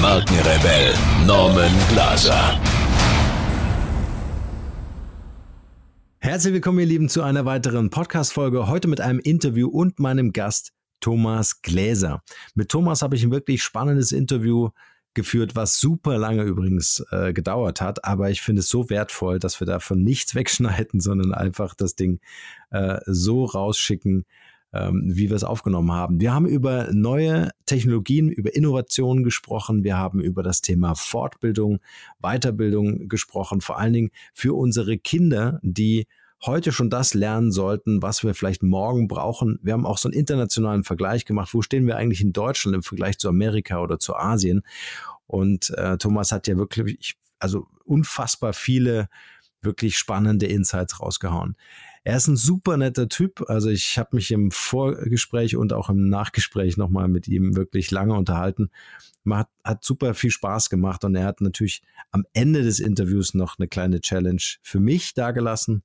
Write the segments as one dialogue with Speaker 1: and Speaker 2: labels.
Speaker 1: Markenrebell Norman Glaser.
Speaker 2: Herzlich willkommen, ihr Lieben, zu einer weiteren Podcast-Folge. Heute mit einem Interview und meinem Gast Thomas Gläser. Mit Thomas habe ich ein wirklich spannendes Interview geführt, was super lange übrigens äh, gedauert hat. Aber ich finde es so wertvoll, dass wir davon nichts wegschneiden, sondern einfach das Ding äh, so rausschicken, wie wir es aufgenommen haben. Wir haben über neue Technologien, über Innovationen gesprochen. Wir haben über das Thema Fortbildung, Weiterbildung gesprochen, vor allen Dingen für unsere Kinder, die heute schon das lernen sollten, was wir vielleicht morgen brauchen. Wir haben auch so einen internationalen Vergleich gemacht. Wo stehen wir eigentlich in Deutschland im Vergleich zu Amerika oder zu Asien? Und äh, Thomas hat ja wirklich, also unfassbar viele wirklich spannende Insights rausgehauen. Er ist ein super netter Typ. Also ich habe mich im Vorgespräch und auch im Nachgespräch nochmal mit ihm wirklich lange unterhalten. Hat, hat super viel Spaß gemacht und er hat natürlich am Ende des Interviews noch eine kleine Challenge für mich dargelassen.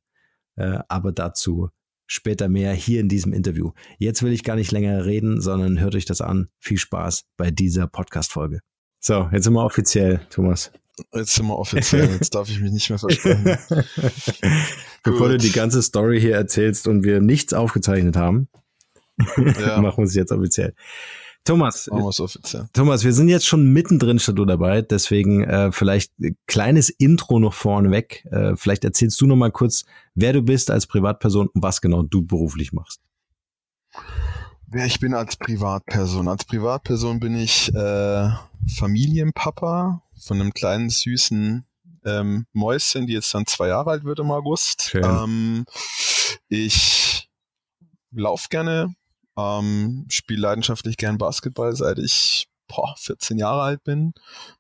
Speaker 2: Äh, aber dazu später mehr hier in diesem Interview. Jetzt will ich gar nicht länger reden, sondern hört euch das an. Viel Spaß bei dieser Podcast-Folge. So, jetzt sind wir offiziell, Thomas.
Speaker 3: Jetzt sind wir offiziell, jetzt darf ich mich nicht mehr versprechen.
Speaker 2: Bevor du die ganze Story hier erzählst und wir nichts aufgezeichnet haben, ja. machen wir es jetzt offiziell. Thomas, Thomas, wir sind jetzt schon mittendrin statt du dabei, deswegen äh, vielleicht kleines Intro noch vorneweg. Äh, vielleicht erzählst du noch mal kurz, wer du bist als Privatperson und was genau du beruflich machst.
Speaker 3: Wer ich bin als Privatperson. Als Privatperson bin ich äh, Familienpapa von einem kleinen süßen ähm, Mäuschen, die jetzt dann zwei Jahre alt wird im August. Ähm, ich laufe gerne, ähm, spiele leidenschaftlich gern Basketball, seit ich boah, 14 Jahre alt bin.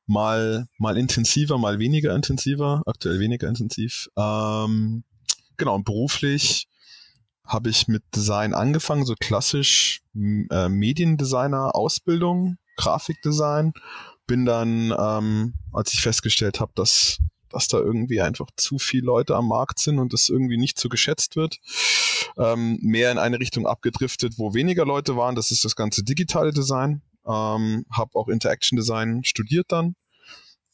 Speaker 3: Mal, mal intensiver, mal weniger intensiver, aktuell weniger intensiv. Ähm, genau, und beruflich habe ich mit Design angefangen, so klassisch äh, Mediendesigner, Ausbildung, Grafikdesign. Bin dann, ähm, als ich festgestellt habe, dass dass da irgendwie einfach zu viele Leute am Markt sind und das irgendwie nicht so geschätzt wird. Ähm, mehr in eine Richtung abgedriftet, wo weniger Leute waren. Das ist das ganze digitale Design. Ähm, habe auch Interaction Design studiert dann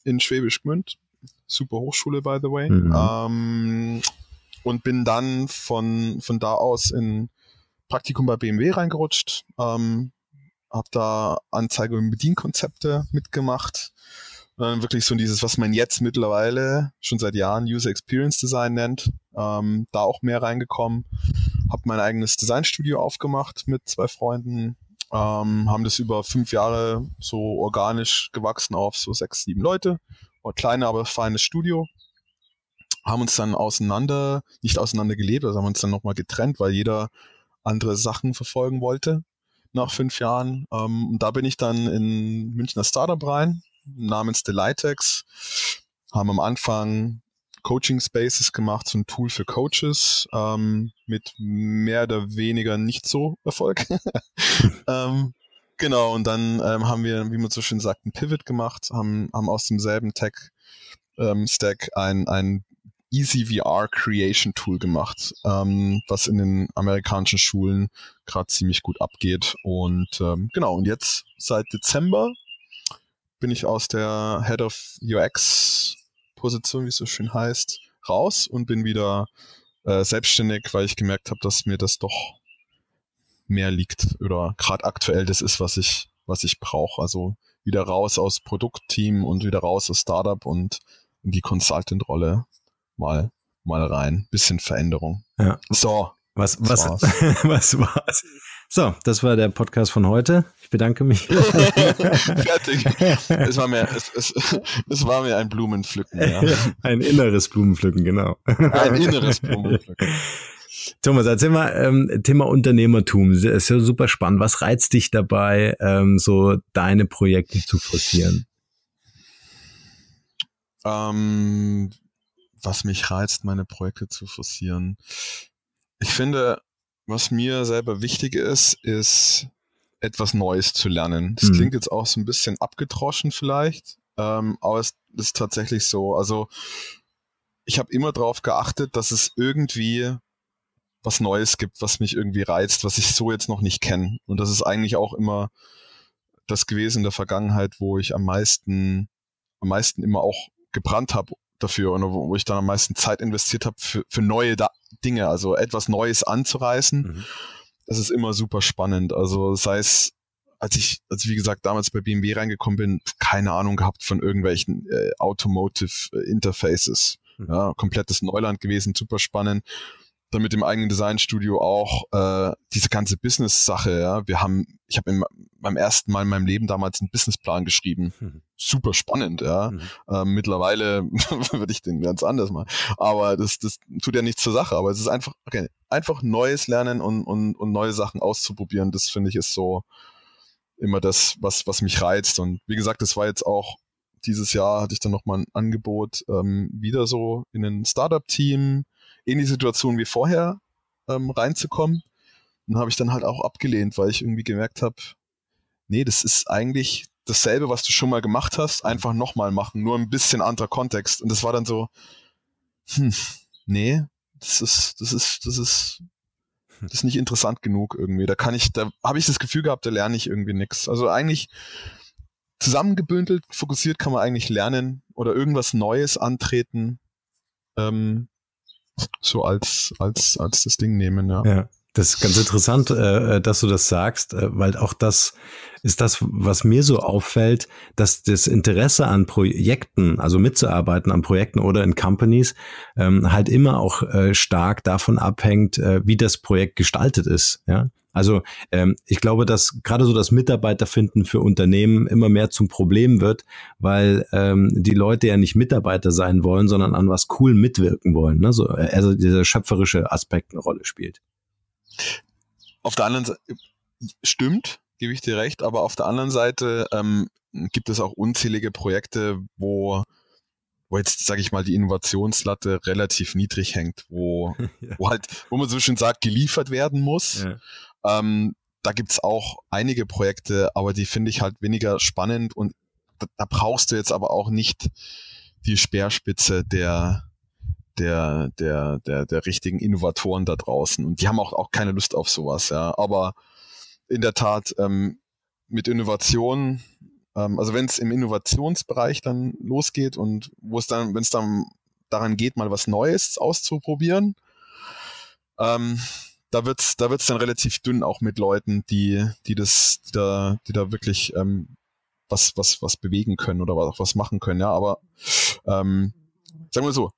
Speaker 3: in Schwäbisch Gmünd. Super Hochschule, by the way. Mhm. Ähm, und bin dann von, von da aus in Praktikum bei BMW reingerutscht. Ähm, habe da Anzeige- und Bedienkonzepte mitgemacht sondern wirklich so dieses, was man jetzt mittlerweile schon seit Jahren User Experience Design nennt, ähm, da auch mehr reingekommen. Habe mein eigenes Designstudio aufgemacht mit zwei Freunden, ähm, haben das über fünf Jahre so organisch gewachsen auf so sechs, sieben Leute. Ein kleine, aber feines Studio. Haben uns dann auseinander, nicht auseinander gelebt, also haben uns dann nochmal getrennt, weil jeder andere Sachen verfolgen wollte nach fünf Jahren. Ähm, und da bin ich dann in Münchner Startup rein, namens Delitex, haben am Anfang Coaching Spaces gemacht, so ein Tool für Coaches ähm, mit mehr oder weniger nicht so Erfolg. ähm, genau, und dann ähm, haben wir, wie man so schön sagt, ein Pivot gemacht, haben, haben aus demselben Tech-Stack ähm, ein, ein Easy VR Creation Tool gemacht, ähm, was in den amerikanischen Schulen gerade ziemlich gut abgeht. Und ähm, genau, und jetzt seit Dezember bin ich aus der Head of UX Position, wie es so schön heißt, raus und bin wieder äh, selbstständig, weil ich gemerkt habe, dass mir das doch mehr liegt oder gerade aktuell das ist, was ich, was ich brauche. Also wieder raus aus Produktteam und wieder raus aus Startup und in die Consultant-Rolle mal, mal rein. Bisschen Veränderung.
Speaker 2: Ja.
Speaker 3: So.
Speaker 2: Was, was, was war's? So, das war der Podcast von heute. Ich bedanke mich.
Speaker 3: Fertig. Es war mir, es, es, es war mir ein Blumenpflücken. Ja.
Speaker 2: Ein inneres Blumenpflücken, genau.
Speaker 3: Ein inneres Blumenpflücken.
Speaker 2: Thomas, erzähl mal, ähm, Thema Unternehmertum. Das ist ja super spannend. Was reizt dich dabei, ähm, so deine Projekte zu forcieren?
Speaker 3: Ähm, was mich reizt, meine Projekte zu forcieren. Ich finde, was mir selber wichtig ist, ist etwas Neues zu lernen. Das mhm. klingt jetzt auch so ein bisschen abgedroschen vielleicht, ähm, aber es ist tatsächlich so. Also ich habe immer darauf geachtet, dass es irgendwie was Neues gibt, was mich irgendwie reizt, was ich so jetzt noch nicht kenne. Und das ist eigentlich auch immer das gewesen in der Vergangenheit, wo ich am meisten, am meisten immer auch gebrannt habe dafür und wo ich dann am meisten Zeit investiert habe für, für neue da Dinge, also etwas Neues anzureißen. Mhm. Das ist immer super spannend. Also sei es, als ich, als wie gesagt damals bei BMW reingekommen bin, keine Ahnung gehabt von irgendwelchen äh, Automotive äh, Interfaces. Mhm. Ja, komplettes Neuland gewesen, super spannend dann mit dem eigenen Designstudio auch äh, diese ganze Business-Sache. Ja, wir haben, ich habe beim ersten Mal in meinem Leben damals einen Businessplan geschrieben. Mhm. Super spannend, ja. Mhm. Ähm, mittlerweile würde ich den ganz anders machen. Aber das, das tut ja nichts zur Sache. Aber es ist einfach, okay, einfach Neues lernen und, und, und neue Sachen auszuprobieren. Das finde ich ist so immer das, was, was mich reizt. Und wie gesagt, das war jetzt auch dieses Jahr hatte ich dann nochmal ein Angebot, ähm, wieder so in ein Startup-Team in die Situation wie vorher ähm, reinzukommen. Und habe ich dann halt auch abgelehnt, weil ich irgendwie gemerkt habe, nee, das ist eigentlich dasselbe, was du schon mal gemacht hast, einfach nochmal machen, nur ein bisschen anderer Kontext. Und das war dann so, hm, nee, das ist, das ist, das ist, das ist nicht interessant genug irgendwie. Da kann ich, da habe ich das Gefühl gehabt, da lerne ich irgendwie nichts. Also eigentlich zusammengebündelt, fokussiert kann man eigentlich lernen oder irgendwas Neues antreten. Ähm, so als, als, als das Ding nehmen, ja.
Speaker 2: Ja. Das ist ganz interessant, äh, äh, dass du das sagst, äh, weil auch das ist das, was mir so auffällt, dass das Interesse an Projekten, also mitzuarbeiten an Projekten oder in Companies, ähm, halt immer auch stark davon abhängt, wie das Projekt gestaltet ist. Ja, also ähm, ich glaube, dass gerade so das Mitarbeiterfinden für Unternehmen immer mehr zum Problem wird, weil ähm, die Leute ja nicht Mitarbeiter sein wollen, sondern an was cool mitwirken wollen. Ne? So, äh, also dieser schöpferische Aspekt eine Rolle spielt.
Speaker 3: Auf der anderen Seite stimmt, gebe ich dir recht, aber auf der anderen Seite ähm, gibt es auch unzählige Projekte, wo wo jetzt, sage ich mal, die Innovationslatte relativ niedrig hängt, wo, ja. wo halt, wo man so schön sagt, geliefert werden muss. Ja. Ähm, da gibt's auch einige Projekte, aber die finde ich halt weniger spannend und da, da, brauchst du jetzt aber auch nicht die Speerspitze der, der, der, der, der richtigen Innovatoren da draußen. Und die haben auch, auch keine Lust auf sowas, ja. Aber in der Tat, ähm, mit Innovation, ähm, also wenn es im Innovationsbereich dann losgeht und wo es dann, wenn es dann daran geht, mal was Neues auszuprobieren, ähm, da wird's, da wird's dann relativ dünn auch mit Leuten, die, die das, die da, die da wirklich ähm, was, was, was bewegen können oder was, was machen können. Ja, aber ähm, sagen wir so,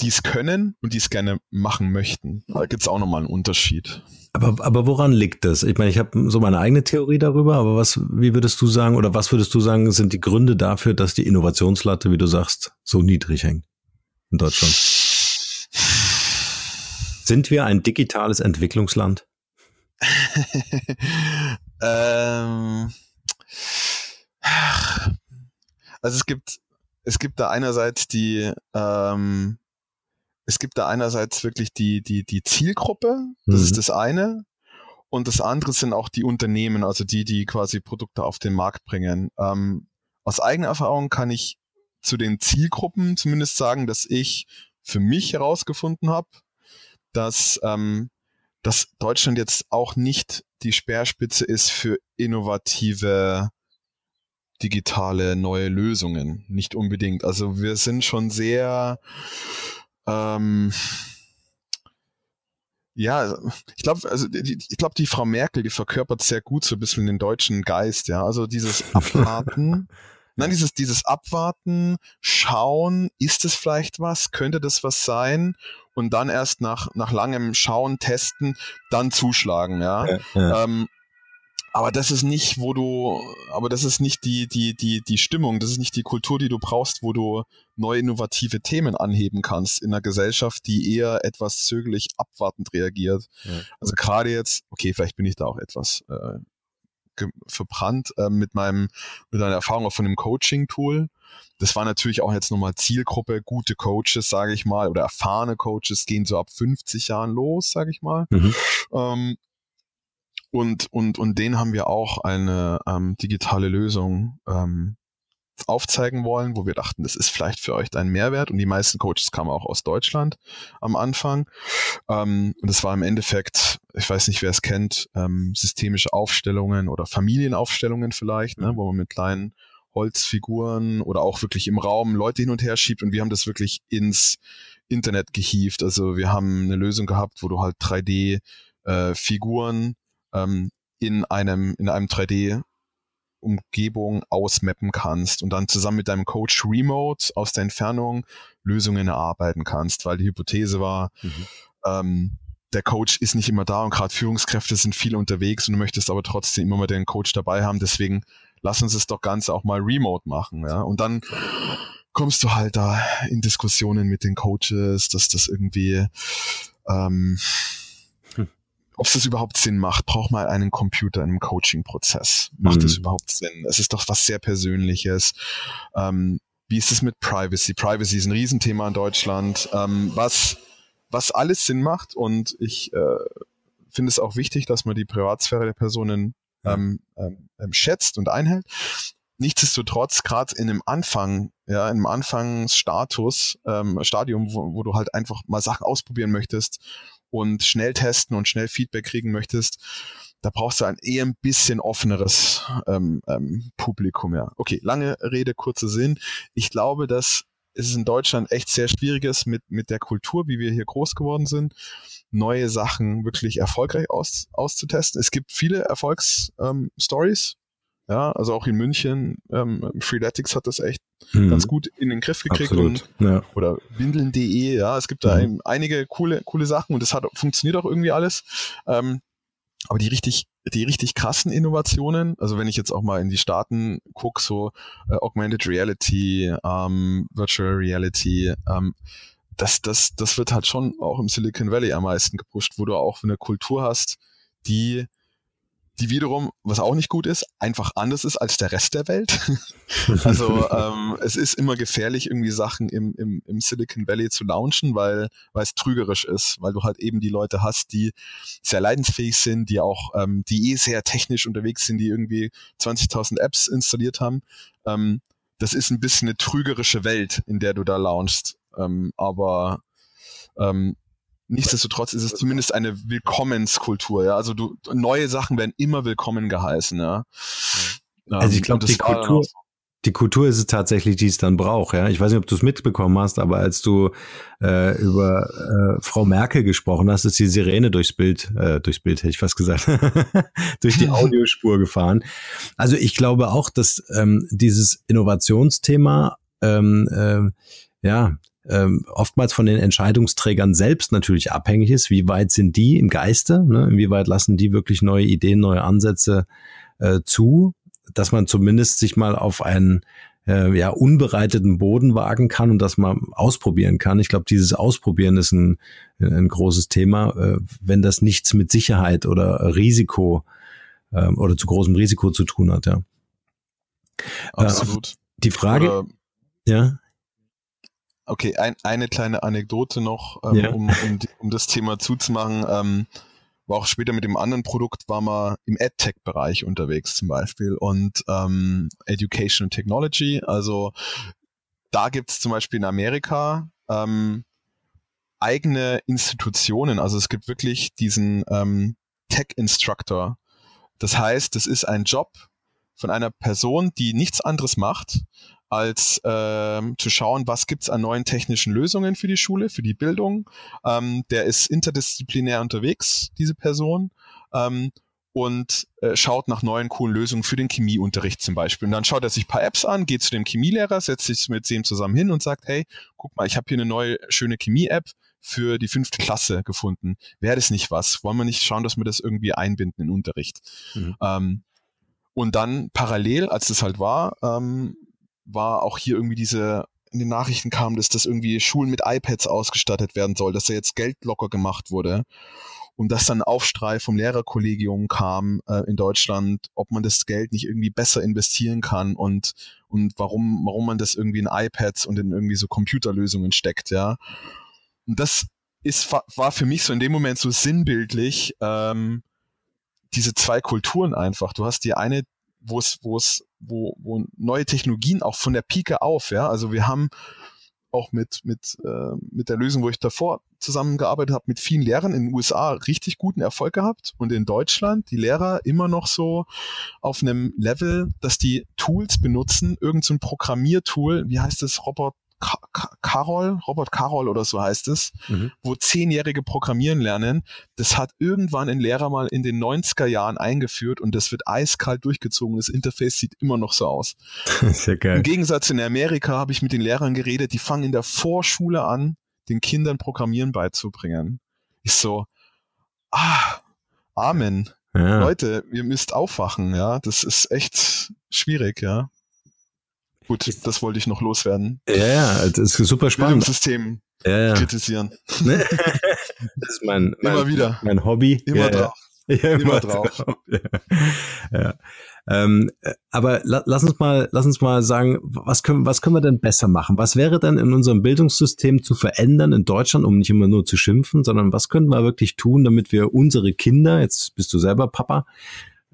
Speaker 3: die es können und die es gerne machen möchten. Da gibt's auch nochmal einen Unterschied.
Speaker 2: Aber, aber woran liegt das? Ich meine, ich habe so meine eigene Theorie darüber, aber was, wie würdest du sagen, oder was würdest du sagen, sind die Gründe dafür, dass die Innovationslatte, wie du sagst, so niedrig hängt in Deutschland? Sind wir ein digitales Entwicklungsland?
Speaker 3: ähm, also es gibt, es gibt da einerseits die, ähm, es gibt da einerseits wirklich die, die, die Zielgruppe, das mhm. ist das eine. Und das andere sind auch die Unternehmen, also die, die quasi Produkte auf den Markt bringen. Ähm, aus eigener Erfahrung kann ich zu den Zielgruppen zumindest sagen, dass ich für mich herausgefunden habe, dass, ähm, dass Deutschland jetzt auch nicht die Speerspitze ist für innovative digitale neue Lösungen. Nicht unbedingt. Also wir sind schon sehr ähm, ja, ich glaube, also die, ich glaube, die Frau Merkel, die verkörpert sehr gut so ein bisschen den deutschen Geist, ja. Also dieses Abwarten, nein, dieses, dieses Abwarten, schauen, ist es vielleicht was, könnte das was sein? und dann erst nach, nach langem Schauen, Testen, dann zuschlagen, ja. ja, ja. Ähm, aber das ist nicht, wo du, aber das ist nicht die, die, die, die Stimmung, das ist nicht die Kultur, die du brauchst, wo du neue innovative Themen anheben kannst in einer Gesellschaft, die eher etwas zögerlich abwartend reagiert. Ja. Also gerade jetzt, okay, vielleicht bin ich da auch etwas äh, verbrannt äh, mit meinem, mit einer Erfahrung auch von dem Coaching-Tool. das war natürlich auch jetzt nochmal Zielgruppe, gute Coaches, sage ich mal, oder erfahrene Coaches gehen so ab 50 Jahren los, sage ich mal. Mhm. Ähm, und, und, und denen haben wir auch eine ähm, digitale Lösung ähm, aufzeigen wollen, wo wir dachten, das ist vielleicht für euch ein Mehrwert. Und die meisten Coaches kamen auch aus Deutschland am Anfang. Ähm, und es war im Endeffekt, ich weiß nicht, wer es kennt, ähm, systemische Aufstellungen oder Familienaufstellungen vielleicht, ne, wo man mit kleinen Holzfiguren oder auch wirklich im Raum Leute hin und her schiebt. Und wir haben das wirklich ins Internet gehievt. Also wir haben eine Lösung gehabt, wo du halt 3D-Figuren äh, ähm, in einem, in einem 3D Umgebung ausmappen kannst und dann zusammen mit deinem Coach remote aus der Entfernung Lösungen erarbeiten kannst, weil die Hypothese war, mhm. ähm, der Coach ist nicht immer da und gerade Führungskräfte sind viel unterwegs und du möchtest aber trotzdem immer mal den Coach dabei haben. Deswegen lass uns das doch Ganze auch mal remote machen. Ja? Und dann kommst du halt da in Diskussionen mit den Coaches, dass das irgendwie ähm, ob es das überhaupt Sinn macht, braucht man einen Computer im Coaching-Prozess. Macht mhm. das überhaupt Sinn? Es ist doch was sehr Persönliches. Ähm, wie ist es mit Privacy? Privacy ist ein Riesenthema in Deutschland. Ähm, was, was alles Sinn macht und ich äh, finde es auch wichtig, dass man die Privatsphäre der Personen ähm, ähm, ähm, schätzt und einhält. Nichtsdestotrotz, gerade in einem Anfang, ja, in einem Anfangsstatus, ähm, Stadium, wo, wo du halt einfach mal Sachen ausprobieren möchtest und schnell testen und schnell Feedback kriegen möchtest, da brauchst du ein eher ein bisschen offeneres ähm, ähm, Publikum. Ja. Okay, lange Rede, kurzer Sinn. Ich glaube, dass es in Deutschland echt sehr schwierig ist mit, mit der Kultur, wie wir hier groß geworden sind, neue Sachen wirklich erfolgreich aus, auszutesten. Es gibt viele Erfolgsstories, ähm, ja, also auch in München, ähm, Freeletics hat das echt mhm. ganz gut in den Griff gekriegt und ja. oder windeln.de, ja, es gibt da mhm. einige coole, coole Sachen und das hat funktioniert auch irgendwie alles. Ähm, aber die richtig, die richtig krassen Innovationen, also wenn ich jetzt auch mal in die Staaten gucke, so äh, Augmented Reality, ähm, Virtual Reality, ähm, das, das, das wird halt schon auch im Silicon Valley am meisten gepusht, wo du auch eine Kultur hast, die die wiederum, was auch nicht gut ist, einfach anders ist als der Rest der Welt. also ähm, es ist immer gefährlich, irgendwie Sachen im, im, im Silicon Valley zu launchen, weil, weil es trügerisch ist, weil du halt eben die Leute hast, die sehr leidensfähig sind, die auch, ähm, die eh sehr technisch unterwegs sind, die irgendwie 20.000 Apps installiert haben. Ähm, das ist ein bisschen eine trügerische Welt, in der du da launchst. Ähm, aber ähm, Nichtsdestotrotz ist es zumindest eine Willkommenskultur, ja. Also du, neue Sachen werden immer willkommen geheißen, ja.
Speaker 2: Also ich ähm, glaube, die Kultur, die Kultur ist es tatsächlich, die es dann braucht, ja. Ich weiß nicht, ob du es mitbekommen hast, aber als du äh, über äh, Frau Merkel gesprochen hast, ist die Sirene durchs Bild, äh, durchs Bild hätte ich fast gesagt, durch die Audiospur gefahren. Also ich glaube auch, dass ähm, dieses Innovationsthema ähm, äh, ja, ähm, oftmals von den Entscheidungsträgern selbst natürlich abhängig ist. Wie weit sind die im Geiste? Ne? Inwieweit lassen die wirklich neue Ideen, neue Ansätze äh, zu, dass man zumindest sich mal auf einen äh, ja, unbereiteten Boden wagen kann und das mal ausprobieren kann. Ich glaube, dieses Ausprobieren ist ein, ein großes Thema, äh, wenn das nichts mit Sicherheit oder Risiko äh, oder zu großem Risiko zu tun hat. Ja.
Speaker 3: Absolut.
Speaker 2: Äh, die Frage, oder ja.
Speaker 3: Okay, ein, eine kleine Anekdote noch, ähm, ja. um, um, um, das Thema zuzumachen. Ähm, war auch später mit dem anderen Produkt, war mal im AdTech-Bereich unterwegs zum Beispiel und ähm, Education and Technology. Also da gibt's zum Beispiel in Amerika ähm, eigene Institutionen. Also es gibt wirklich diesen ähm, Tech-Instructor. Das heißt, das ist ein Job von einer Person, die nichts anderes macht, als ähm, zu schauen, was gibt's an neuen technischen Lösungen für die Schule, für die Bildung. Ähm, der ist interdisziplinär unterwegs, diese Person. Ähm, und äh, schaut nach neuen coolen Lösungen für den Chemieunterricht zum Beispiel. Und dann schaut er sich paar Apps an, geht zu dem Chemielehrer, setzt sich mit dem zusammen hin und sagt, hey, guck mal, ich habe hier eine neue schöne Chemie-App für die fünfte Klasse gefunden. Wäre das nicht was? Wollen wir nicht schauen, dass wir das irgendwie einbinden in Unterricht? Mhm. Ähm, und dann parallel, als das halt war, ähm, war auch hier irgendwie diese, in den Nachrichten kam, dass das irgendwie Schulen mit iPads ausgestattet werden soll, dass da jetzt Geld locker gemacht wurde. und dass dann Aufstrei vom Lehrerkollegium kam äh, in Deutschland, ob man das Geld nicht irgendwie besser investieren kann und und warum warum man das irgendwie in iPads und in irgendwie so Computerlösungen steckt, ja. Und das ist war für mich so in dem Moment so sinnbildlich ähm, diese zwei Kulturen einfach. Du hast die eine, wo es wo es wo wo neue Technologien auch von der Pike auf, ja. Also wir haben auch mit, mit, äh, mit der Lösung, wo ich davor zusammengearbeitet habe, mit vielen Lehrern in den USA richtig guten Erfolg gehabt und in Deutschland die Lehrer immer noch so auf einem Level, dass die Tools benutzen, irgendein so Programmiertool, wie heißt das, Robot Carol, Robert Carol oder so heißt es, mhm. wo Zehnjährige programmieren lernen. Das hat irgendwann ein Lehrer mal in den 90er Jahren eingeführt und das wird eiskalt durchgezogen. Das Interface sieht immer noch so aus. Sehr geil. Im Gegensatz in Amerika habe ich mit den Lehrern geredet, die fangen in der Vorschule an, den Kindern Programmieren beizubringen. Ich so, ah, Amen. Ja. Leute, ihr müsst aufwachen, ja. Das ist echt schwierig, ja. Gut, das wollte ich noch loswerden.
Speaker 2: Ja, ja, das ist super spannend.
Speaker 3: System ja, ja. kritisieren.
Speaker 2: das ist mein, mein,
Speaker 3: immer wieder.
Speaker 2: mein Hobby.
Speaker 3: Immer ja, drauf.
Speaker 2: Ja, immer, immer drauf. drauf. Ja. Ähm, aber la, lass uns mal, lass uns mal sagen, was können, was können wir denn besser machen? Was wäre denn in unserem Bildungssystem zu verändern in Deutschland, um nicht immer nur zu schimpfen, sondern was können wir wirklich tun, damit wir unsere Kinder, jetzt bist du selber Papa,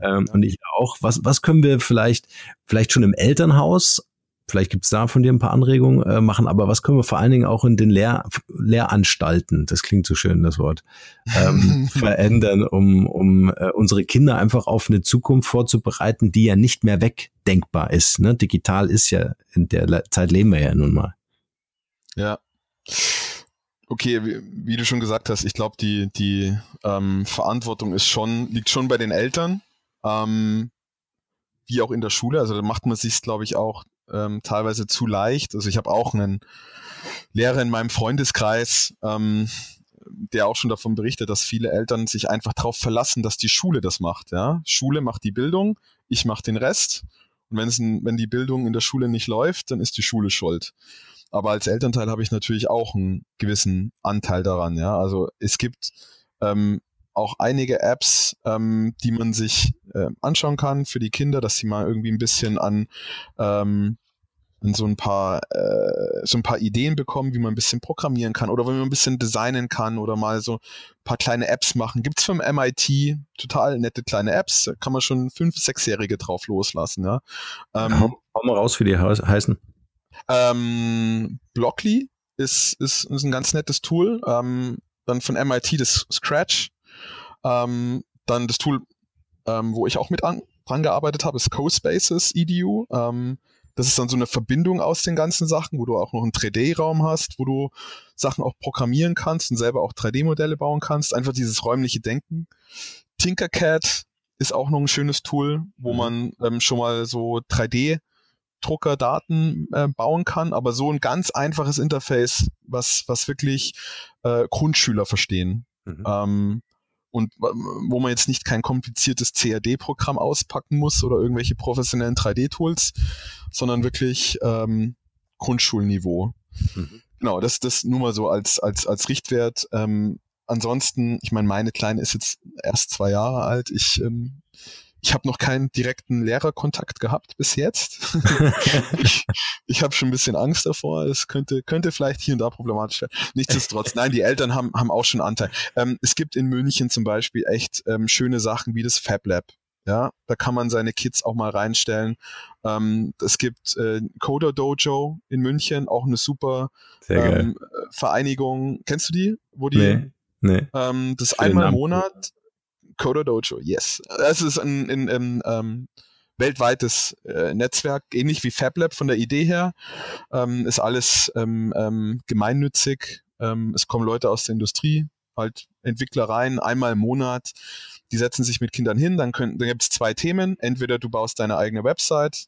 Speaker 2: ähm, und ich auch. Was, was können wir vielleicht, vielleicht schon im Elternhaus Vielleicht gibt's da von dir ein paar Anregungen äh, machen, aber was können wir vor allen Dingen auch in den Lehr Lehranstalten, das klingt so schön, das Wort, ähm, verändern, um, um äh, unsere Kinder einfach auf eine Zukunft vorzubereiten, die ja nicht mehr wegdenkbar ist. Ne? Digital ist ja, in der Zeit leben wir ja nun mal.
Speaker 3: Ja. Okay, wie, wie du schon gesagt hast, ich glaube, die, die ähm, Verantwortung ist schon, liegt schon bei den Eltern. Ähm, wie auch in der Schule. Also da macht man sich, glaube ich, auch ähm, teilweise zu leicht. Also ich habe auch einen Lehrer in meinem Freundeskreis, ähm, der auch schon davon berichtet, dass viele Eltern sich einfach darauf verlassen, dass die Schule das macht. Ja? Schule macht die Bildung, ich mache den Rest. Und ein, wenn die Bildung in der Schule nicht läuft, dann ist die Schule schuld. Aber als Elternteil habe ich natürlich auch einen gewissen Anteil daran. Ja? Also es gibt ähm, auch einige Apps, ähm, die man sich äh, anschauen kann für die Kinder, dass sie mal irgendwie ein bisschen an, ähm, an so ein paar äh, so ein paar Ideen bekommen, wie man ein bisschen programmieren kann oder wenn man ein bisschen designen kann oder mal so ein paar kleine Apps machen. Gibt es vom MIT total nette kleine Apps, da kann man schon fünf, sechsjährige drauf loslassen. Ja.
Speaker 2: Ähm, hau, hau mal raus, wie die heißen.
Speaker 3: Ähm, Blockly ist, ist, ist ein ganz nettes Tool. Ähm, dann von MIT das Scratch, ähm, dann das Tool, ähm, wo ich auch mit an, dran gearbeitet habe, ist CoSpaces EDU. Ähm, das ist dann so eine Verbindung aus den ganzen Sachen, wo du auch noch einen 3D-Raum hast, wo du Sachen auch programmieren kannst und selber auch 3D-Modelle bauen kannst. Einfach dieses räumliche Denken. Tinkercad ist auch noch ein schönes Tool, wo mhm. man ähm, schon mal so 3D Druckerdaten äh, bauen kann, aber so ein ganz einfaches Interface, was, was wirklich äh, Grundschüler verstehen. Mhm. Ähm, und wo man jetzt nicht kein kompliziertes CAD-Programm auspacken muss oder irgendwelche professionellen 3D-Tools, sondern wirklich ähm, Grundschulniveau. Mhm. Genau, das das nur mal so als als als Richtwert. Ähm, ansonsten, ich meine, meine Kleine ist jetzt erst zwei Jahre alt. Ich ähm, ich habe noch keinen direkten Lehrerkontakt gehabt bis jetzt. ich ich habe schon ein bisschen Angst davor. Es könnte, könnte vielleicht hier und da problematisch werden. Nichtsdestotrotz, nein, die Eltern haben, haben auch schon Anteil. Ähm, es gibt in München zum Beispiel echt ähm, schöne Sachen wie das Fab Lab. Ja, da kann man seine Kids auch mal reinstellen. Ähm, es gibt äh, Coder Dojo in München, auch eine super ähm, Vereinigung. Kennst du die? Wo die
Speaker 2: nee, nee.
Speaker 3: Ähm, das einmal im Monat Coder Dojo, yes. Das ist ein, ein, ein ähm, weltweites äh, Netzwerk, ähnlich wie FabLab von der Idee her. Ähm, ist alles ähm, ähm, gemeinnützig. Ähm, es kommen Leute aus der Industrie, halt Entwickler rein, einmal im Monat. Die setzen sich mit Kindern hin, dann, dann gibt es zwei Themen. Entweder du baust deine eigene Website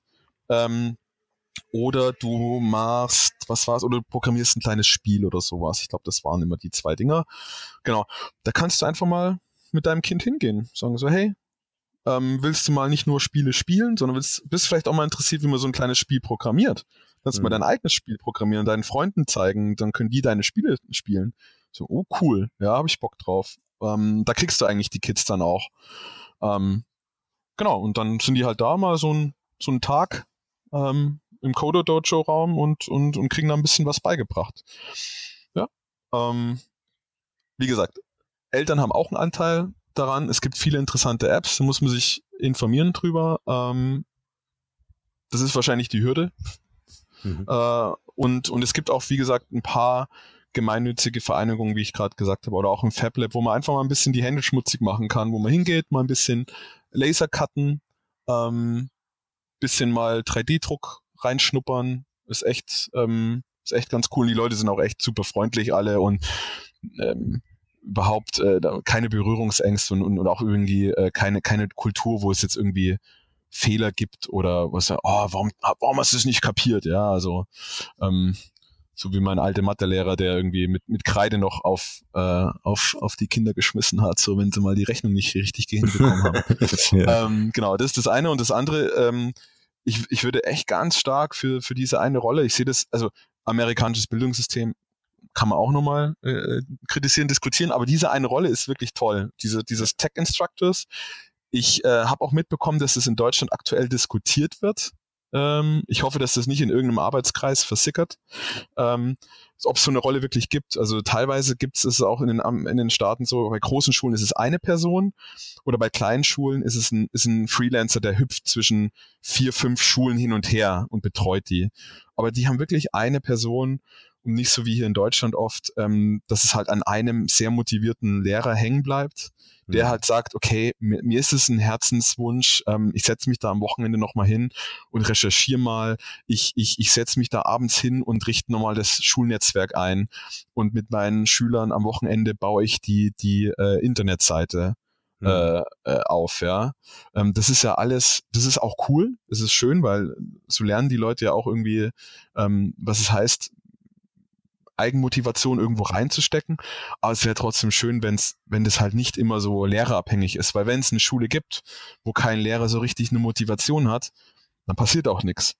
Speaker 3: ähm, oder du machst, was war's, oder du programmierst ein kleines Spiel oder sowas. Ich glaube, das waren immer die zwei Dinger. Genau. Da kannst du einfach mal mit deinem Kind hingehen. Sagen so, hey, ähm, willst du mal nicht nur Spiele spielen, sondern willst, bist vielleicht auch mal interessiert, wie man so ein kleines Spiel programmiert. Kannst mhm. mal dein eigenes Spiel programmieren, deinen Freunden zeigen, dann können die deine Spiele spielen. So, oh cool, ja, habe ich Bock drauf. Ähm, da kriegst du eigentlich die Kids dann auch. Ähm, genau, und dann sind die halt da mal so ein, so ein Tag ähm, im Coder Dojo Raum und, und, und kriegen da ein bisschen was beigebracht. Ja. Ähm, wie gesagt, Eltern haben auch einen Anteil daran. Es gibt viele interessante Apps, da muss man sich informieren drüber. Ähm, das ist wahrscheinlich die Hürde. Mhm. Äh, und, und es gibt auch, wie gesagt, ein paar gemeinnützige Vereinigungen, wie ich gerade gesagt habe, oder auch ein FabLab, wo man einfach mal ein bisschen die Hände schmutzig machen kann, wo man hingeht, mal ein bisschen Laser cutten, ähm, bisschen mal 3D-Druck reinschnuppern. Ist echt, ähm, ist echt ganz cool. Die Leute sind auch echt super freundlich alle und ähm, überhaupt äh, keine Berührungsängste und, und, und auch irgendwie äh, keine, keine Kultur, wo es jetzt irgendwie Fehler gibt oder was, oh, warum, warum hast du es nicht kapiert? Ja, also ähm, so wie mein alter Mathelehrer, der irgendwie mit, mit Kreide noch auf, äh, auf, auf die Kinder geschmissen hat, so wenn sie mal die Rechnung nicht richtig hinbekommen haben. ja. ähm, genau, das ist das eine. Und das andere, ähm, ich, ich würde echt ganz stark für, für diese eine Rolle, ich sehe das, also amerikanisches Bildungssystem kann man auch nochmal äh, kritisieren, diskutieren, aber diese eine Rolle ist wirklich toll. Diese, dieses Tech Instructors. Ich äh, habe auch mitbekommen, dass es in Deutschland aktuell diskutiert wird. Ähm, ich hoffe, dass das nicht in irgendeinem Arbeitskreis versickert. Ähm, ob es so eine Rolle wirklich gibt. Also teilweise gibt es es auch in den, in den Staaten so, bei großen Schulen ist es eine Person oder bei kleinen Schulen ist es ein, ist ein Freelancer, der hüpft zwischen vier, fünf Schulen hin und her und betreut die. Aber die haben wirklich eine Person und nicht so wie hier in Deutschland oft, ähm, dass es halt an einem sehr motivierten Lehrer hängen bleibt, der mhm. halt sagt, okay, mir, mir ist es ein Herzenswunsch, ähm, ich setze mich da am Wochenende nochmal hin und recherchiere mal, ich, ich, ich setze mich da abends hin und richte nochmal das Schulnetzwerk ein und mit meinen Schülern am Wochenende baue ich die, die äh, Internetseite mhm. äh, äh, auf, ja. Ähm, das ist ja alles, das ist auch cool, es ist schön, weil so lernen die Leute ja auch irgendwie, ähm, was es heißt, Eigenmotivation irgendwo reinzustecken. Aber es wäre trotzdem schön, wenn's, wenn das halt nicht immer so lehrerabhängig ist. Weil wenn es eine Schule gibt, wo kein Lehrer so richtig eine Motivation hat, dann passiert auch nichts.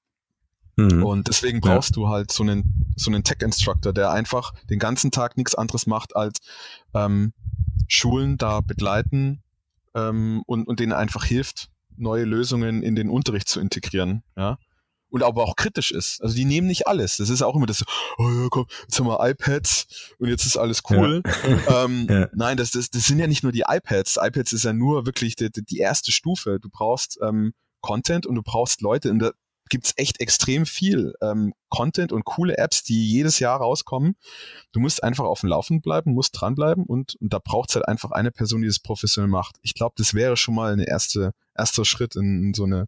Speaker 3: Mhm. Und deswegen brauchst ja. du halt so einen, so einen Tech-Instructor, der einfach den ganzen Tag nichts anderes macht, als ähm, Schulen da begleiten ähm, und, und denen einfach hilft, neue Lösungen in den Unterricht zu integrieren. Ja und aber auch kritisch ist. Also die nehmen nicht alles. Das ist auch immer das, oh ja, komm, jetzt haben wir iPads und jetzt ist alles cool. Ja. Ähm, ja. Nein, das, das, das sind ja nicht nur die iPads. iPads ist ja nur wirklich die, die erste Stufe. Du brauchst ähm, Content und du brauchst Leute. Und da gibt's echt extrem viel ähm, Content und coole Apps, die jedes Jahr rauskommen. Du musst einfach auf dem Laufen bleiben, musst dranbleiben und, und da braucht's halt einfach eine Person, die das professionell macht. Ich glaube, das wäre schon mal ein erste, erster Schritt in, in so eine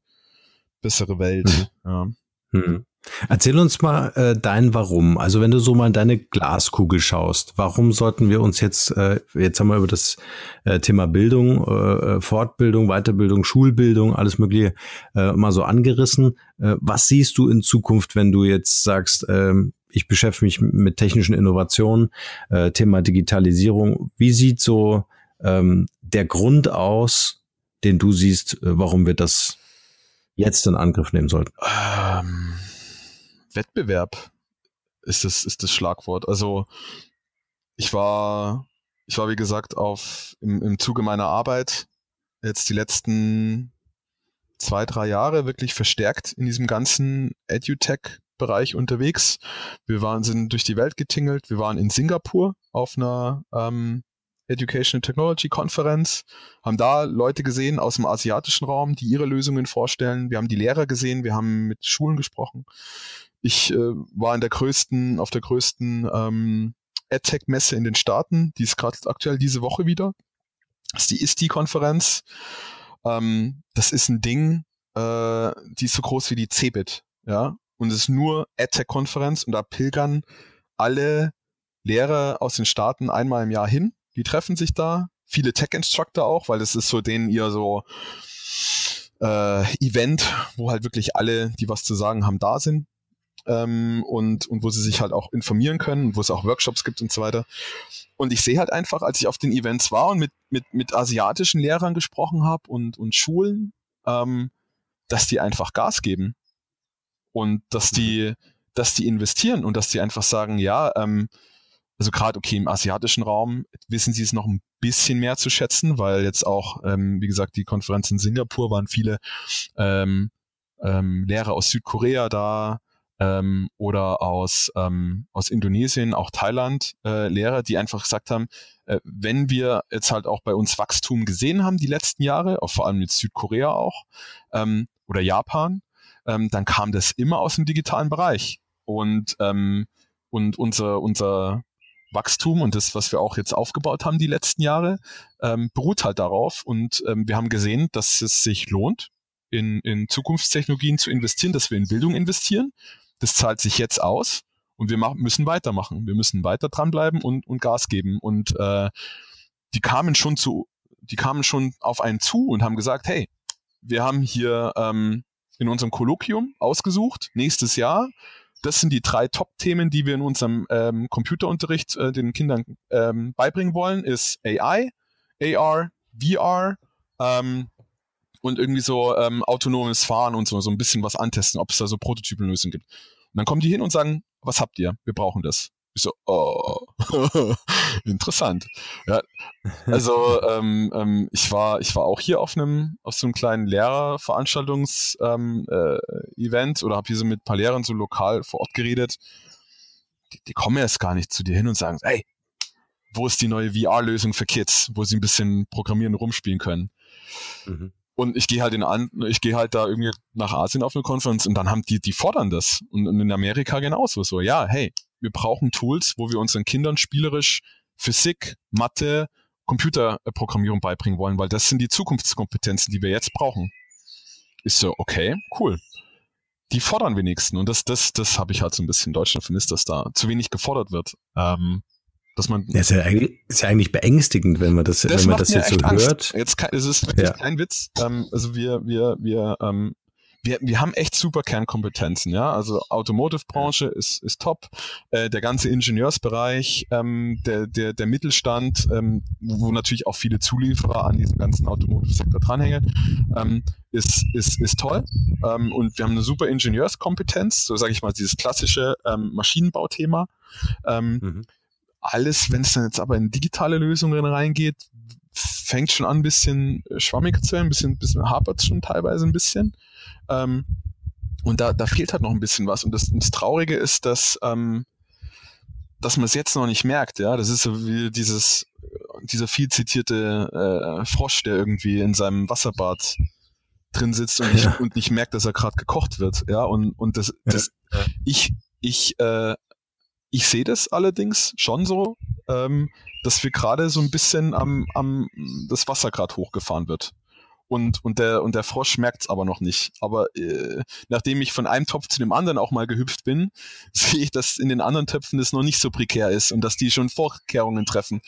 Speaker 3: bessere Welt. Mhm. Ja.
Speaker 2: Mhm. Erzähl uns mal äh, dein Warum. Also wenn du so mal in deine Glaskugel schaust, warum sollten wir uns jetzt, äh, jetzt haben wir über das äh, Thema Bildung, äh, Fortbildung, Weiterbildung, Schulbildung, alles Mögliche äh, mal so angerissen. Äh, was siehst du in Zukunft, wenn du jetzt sagst, äh, ich beschäftige mich mit technischen Innovationen, äh, Thema Digitalisierung. Wie sieht so ähm, der Grund aus, den du siehst, äh, warum wir das jetzt in Angriff nehmen sollten? Ähm,
Speaker 3: Wettbewerb ist das, ist das Schlagwort. Also ich war, ich war wie gesagt auf im, im Zuge meiner Arbeit jetzt die letzten zwei, drei Jahre wirklich verstärkt in diesem ganzen EduTech-Bereich unterwegs. Wir waren, sind durch die Welt getingelt. Wir waren in Singapur auf einer ähm, Education and Technology Konferenz, haben da Leute gesehen aus dem asiatischen Raum, die ihre Lösungen vorstellen. Wir haben die Lehrer gesehen, wir haben mit Schulen gesprochen. Ich äh, war in der größten, auf der größten ähm, EdTech-Messe in den Staaten, die ist gerade aktuell diese Woche wieder. Das ist die ISTI-Konferenz. Ähm, das ist ein Ding, äh, die ist so groß wie die CeBIT, ja. Und es ist nur EdTech-Konferenz und da pilgern alle Lehrer aus den Staaten einmal im Jahr hin die treffen sich da. Viele Tech-Instructor auch, weil das ist so denen ihr so äh, Event, wo halt wirklich alle, die was zu sagen haben, da sind. Ähm, und, und wo sie sich halt auch informieren können, wo es auch Workshops gibt und so weiter. Und ich sehe halt einfach, als ich auf den Events war und mit, mit, mit asiatischen Lehrern gesprochen habe und, und Schulen, ähm, dass die einfach Gas geben. Und dass die, dass die investieren und dass die einfach sagen, ja, ähm, also gerade okay im asiatischen Raum wissen sie es noch ein bisschen mehr zu schätzen, weil jetzt auch, ähm, wie gesagt, die Konferenz in Singapur waren viele ähm, ähm, Lehrer aus Südkorea da ähm, oder aus, ähm, aus Indonesien, auch Thailand, äh, Lehrer, die einfach gesagt haben, äh, wenn wir jetzt halt auch bei uns Wachstum gesehen haben die letzten Jahre, auch vor allem jetzt Südkorea auch ähm, oder Japan, ähm, dann kam das immer aus dem digitalen Bereich. Und, ähm, und unser, unser Wachstum und das, was wir auch jetzt aufgebaut haben die letzten Jahre, ähm, beruht halt darauf. Und ähm, wir haben gesehen, dass es sich lohnt, in, in Zukunftstechnologien zu investieren, dass wir in Bildung investieren. Das zahlt sich jetzt aus und wir machen, müssen weitermachen. Wir müssen weiter dranbleiben und, und Gas geben. Und äh, die kamen schon zu, die kamen schon auf einen zu und haben gesagt, hey, wir haben hier ähm, in unserem Kolloquium ausgesucht, nächstes Jahr das sind die drei Top-Themen, die wir in unserem ähm, Computerunterricht äh, den Kindern ähm, beibringen wollen, ist AI, AR, VR ähm, und irgendwie so ähm, autonomes Fahren und so, so ein bisschen was antesten, ob es da so Prototypenlösungen gibt. Und dann kommen die hin und sagen, was habt ihr? Wir brauchen das. Ich so, oh, interessant. Ja, also ähm, ähm, ich war, ich war auch hier auf einem, auf so einem kleinen Lehrerveranstaltungs-Event ähm, äh, oder habe hier so mit ein paar Lehrern so lokal vor Ort geredet. Die, die kommen erst gar nicht zu dir hin und sagen, hey, wo ist die neue VR-Lösung für Kids, wo sie ein bisschen programmieren, rumspielen können. Mhm. Und ich gehe halt in an, ich gehe halt da irgendwie nach Asien auf eine Konferenz und dann haben die, die fordern das. Und, und in Amerika genauso. So, ja, hey, wir brauchen Tools, wo wir unseren Kindern spielerisch Physik, Mathe, Computerprogrammierung beibringen wollen, weil das sind die Zukunftskompetenzen, die wir jetzt brauchen. Ist so, okay, cool. Die fordern wenigstens. Und das, das, das habe ich halt so ein bisschen in Deutschland vermisst, dass da zu wenig gefordert wird. Ähm, dass man.
Speaker 2: Ja, ist, ja eigentlich, ist ja eigentlich beängstigend, wenn man das, das wenn man das jetzt so Angst. hört.
Speaker 3: Jetzt kann, es ist wirklich ja. kein Witz. Ähm, also wir, wir, wir ähm, wir, wir haben echt super Kernkompetenzen, ja. Also Automotive-Branche ist, ist top, äh, der ganze Ingenieursbereich, ähm, der, der, der Mittelstand, ähm, wo natürlich auch viele Zulieferer an diesem ganzen Automotive-Sektor dranhängen, ähm, ist, ist, ist toll. Ähm, und wir haben eine super Ingenieurskompetenz, so sage ich mal, dieses klassische ähm, Maschinenbauthema. Ähm, mhm. Alles, wenn es dann jetzt aber in digitale Lösungen reingeht, fängt schon an, ein bisschen schwammiger zu werden, ein bisschen, bisschen hapert es schon teilweise ein bisschen. Ähm, und da, da fehlt halt noch ein bisschen was. Und das, das Traurige ist, dass, ähm, dass man es jetzt noch nicht merkt. Ja, das ist so wie dieses, dieser viel zitierte äh, Frosch, der irgendwie in seinem Wasserbad drin sitzt und nicht, ja. und nicht merkt, dass er gerade gekocht wird. Ja, und, und das, das ja. ich, ich, äh, ich sehe das allerdings schon so, ähm, dass wir gerade so ein bisschen am, am das Wasser gerade hochgefahren wird und, und, der, und der Frosch merkt es aber noch nicht. Aber äh, nachdem ich von einem Topf zu dem anderen auch mal gehüpft bin, sehe ich, dass in den anderen Töpfen das noch nicht so prekär ist und dass die schon Vorkehrungen treffen.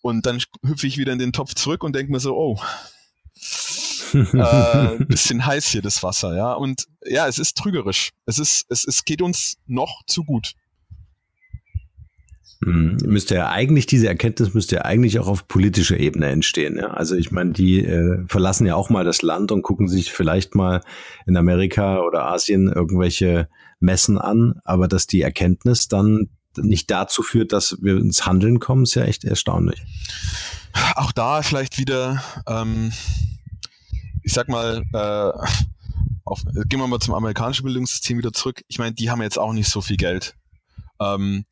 Speaker 3: Und dann hüpfe ich wieder in den Topf zurück und denke mir so, oh, äh, bisschen heiß hier das Wasser, ja. Und ja, es ist trügerisch. Es ist, es, es geht uns noch zu gut.
Speaker 2: Hm, müsste ja eigentlich, diese Erkenntnis müsste ja eigentlich auch auf politischer Ebene entstehen. Ja? Also ich meine, die äh, verlassen ja auch mal das Land und gucken sich vielleicht mal in Amerika oder Asien irgendwelche Messen an, aber dass die Erkenntnis dann nicht dazu führt, dass wir ins Handeln kommen, ist ja echt erstaunlich.
Speaker 3: Auch da vielleicht wieder, ähm, ich sag mal, äh, auf, gehen wir mal zum amerikanischen Bildungssystem wieder zurück. Ich meine, die haben jetzt auch nicht so viel Geld. Ähm,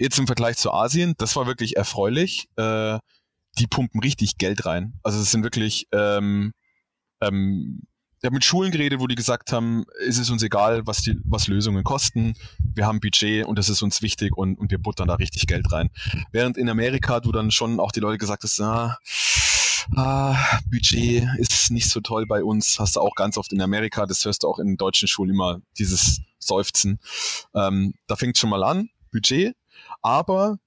Speaker 3: Jetzt im Vergleich zu Asien, das war wirklich erfreulich. Äh, die pumpen richtig Geld rein. Also es sind wirklich, ähm, ähm, ich habe mit Schulen geredet, wo die gesagt haben, ist es uns egal, was die, was Lösungen kosten. Wir haben Budget und das ist uns wichtig und, und wir buttern da richtig Geld rein. Während in Amerika du dann schon auch die Leute gesagt hast, ah, ah, Budget ist nicht so toll bei uns. Hast du auch ganz oft in Amerika, das hörst du auch in deutschen Schulen immer, dieses Seufzen. Ähm, da fängt schon mal an, Budget. Aber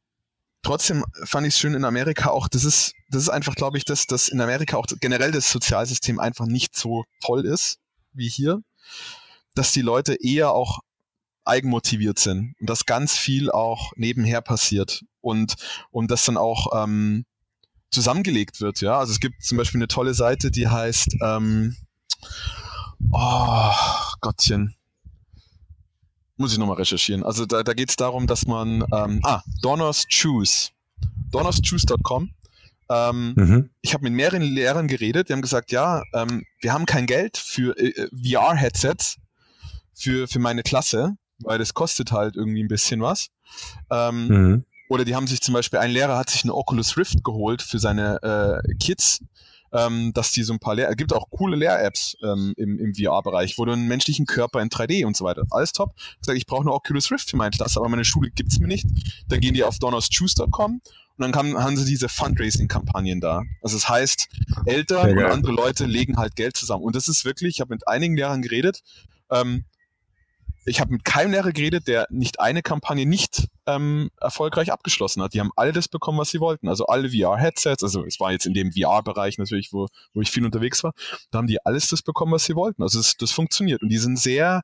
Speaker 3: trotzdem fand ich es schön in Amerika auch, das ist, das ist einfach, glaube ich, dass, dass in Amerika auch generell das Sozialsystem einfach nicht so toll ist wie hier, dass die Leute eher auch eigenmotiviert sind und dass ganz viel auch nebenher passiert und, und das dann auch ähm, zusammengelegt wird, ja. Also es gibt zum Beispiel eine tolle Seite, die heißt ähm, Oh Gottchen Muss ich nochmal recherchieren. Also da, da geht es darum, dass man, ähm, ah, Donors Choose. DonorsChoose.com. Ähm, mhm. Ich habe mit mehreren Lehrern geredet, die haben gesagt, ja, ähm, wir haben kein Geld für äh, äh VR-Headsets für, für meine Klasse, weil das kostet halt irgendwie ein bisschen was. Ähm, mhm. Oder die haben sich zum Beispiel, ein Lehrer hat sich eine Oculus Rift geholt für seine äh, Kids ähm, dass die so ein paar Lehr es gibt auch coole Lehr-Apps ähm, im, im VR-Bereich, wo du einen menschlichen Körper in 3D und so weiter. Alles top. Ich sage, ich brauche eine Oculus Rift für meine Klasse, aber meine Schule gibt's mir nicht. Dann gehen die auf donorschoose.com und dann kann, haben sie diese Fundraising-Kampagnen da. Also das heißt, Eltern und andere Leute legen halt Geld zusammen. Und das ist wirklich, ich habe mit einigen Lehrern geredet, ähm, ich habe mit keinem Lehrer geredet, der nicht eine Kampagne nicht ähm, erfolgreich abgeschlossen hat. Die haben alle das bekommen, was sie wollten. Also alle VR-Headsets, also es war jetzt in dem VR-Bereich natürlich, wo, wo ich viel unterwegs war, da haben die alles das bekommen, was sie wollten. Also das, das funktioniert. Und die sind sehr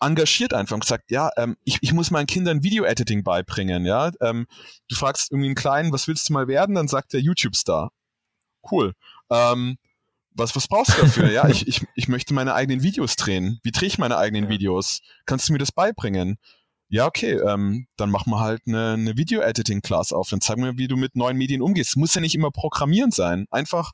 Speaker 3: engagiert einfach und gesagt, ja, ähm, ich, ich muss meinen Kindern Video-Editing beibringen, ja. Ähm, du fragst irgendwie einen Kleinen, was willst du mal werden? Dann sagt der YouTube-Star. Cool. Ähm, was, was brauchst du dafür? ja, ich, ich, ich möchte meine eigenen Videos drehen. Wie drehe ich meine eigenen Videos? Kannst du mir das beibringen? Ja, okay, ähm, dann mach mal halt eine, eine Video-Editing-Class auf. Dann zeig mir, wie du mit neuen Medien umgehst. Muss ja nicht immer Programmieren sein. Einfach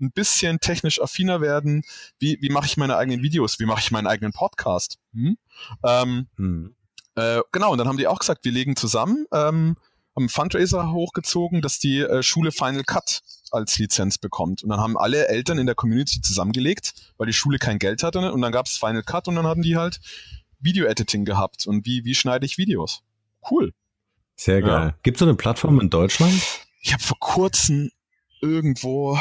Speaker 3: ein bisschen technisch affiner werden. Wie, wie mache ich meine eigenen Videos? Wie mache ich meinen eigenen Podcast? Hm? Ähm, hm. Äh, genau, und dann haben die auch gesagt, wir legen zusammen, ähm, haben Fundraiser hochgezogen, dass die äh, Schule Final Cut als Lizenz bekommt. Und dann haben alle Eltern in der Community zusammengelegt, weil die Schule kein Geld hatte. Und dann gab es Final Cut und dann haben die halt Video-Editing gehabt. Und wie, wie schneide ich Videos? Cool.
Speaker 2: Sehr geil. Ja. Gibt es so eine Plattform in Deutschland?
Speaker 3: Ich habe vor kurzem irgendwo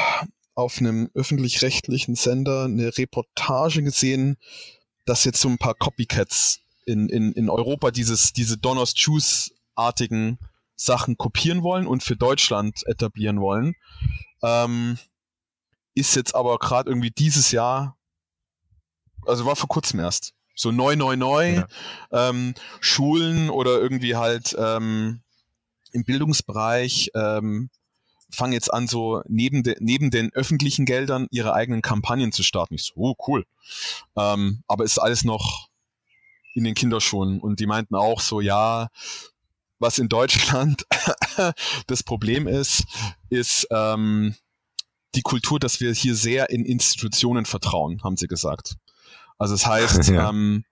Speaker 3: auf einem öffentlich-rechtlichen Sender eine Reportage gesehen, dass jetzt so ein paar Copycats in, in, in Europa dieses, diese Donners Juice-artigen Sachen kopieren wollen und für Deutschland etablieren wollen. Ähm, ist jetzt aber gerade irgendwie dieses Jahr, also war vor kurzem erst, so neu, neu, neu, ja. ähm, Schulen oder irgendwie halt ähm, im Bildungsbereich ähm, fangen jetzt an, so neben, de, neben den öffentlichen Geldern ihre eigenen Kampagnen zu starten. Ich so, oh, cool. Ähm, aber ist alles noch in den Kinderschuhen. Und die meinten auch so, ja, was in Deutschland das Problem ist, ist ähm, die Kultur, dass wir hier sehr in Institutionen vertrauen, haben sie gesagt. Also das heißt, ja. ähm,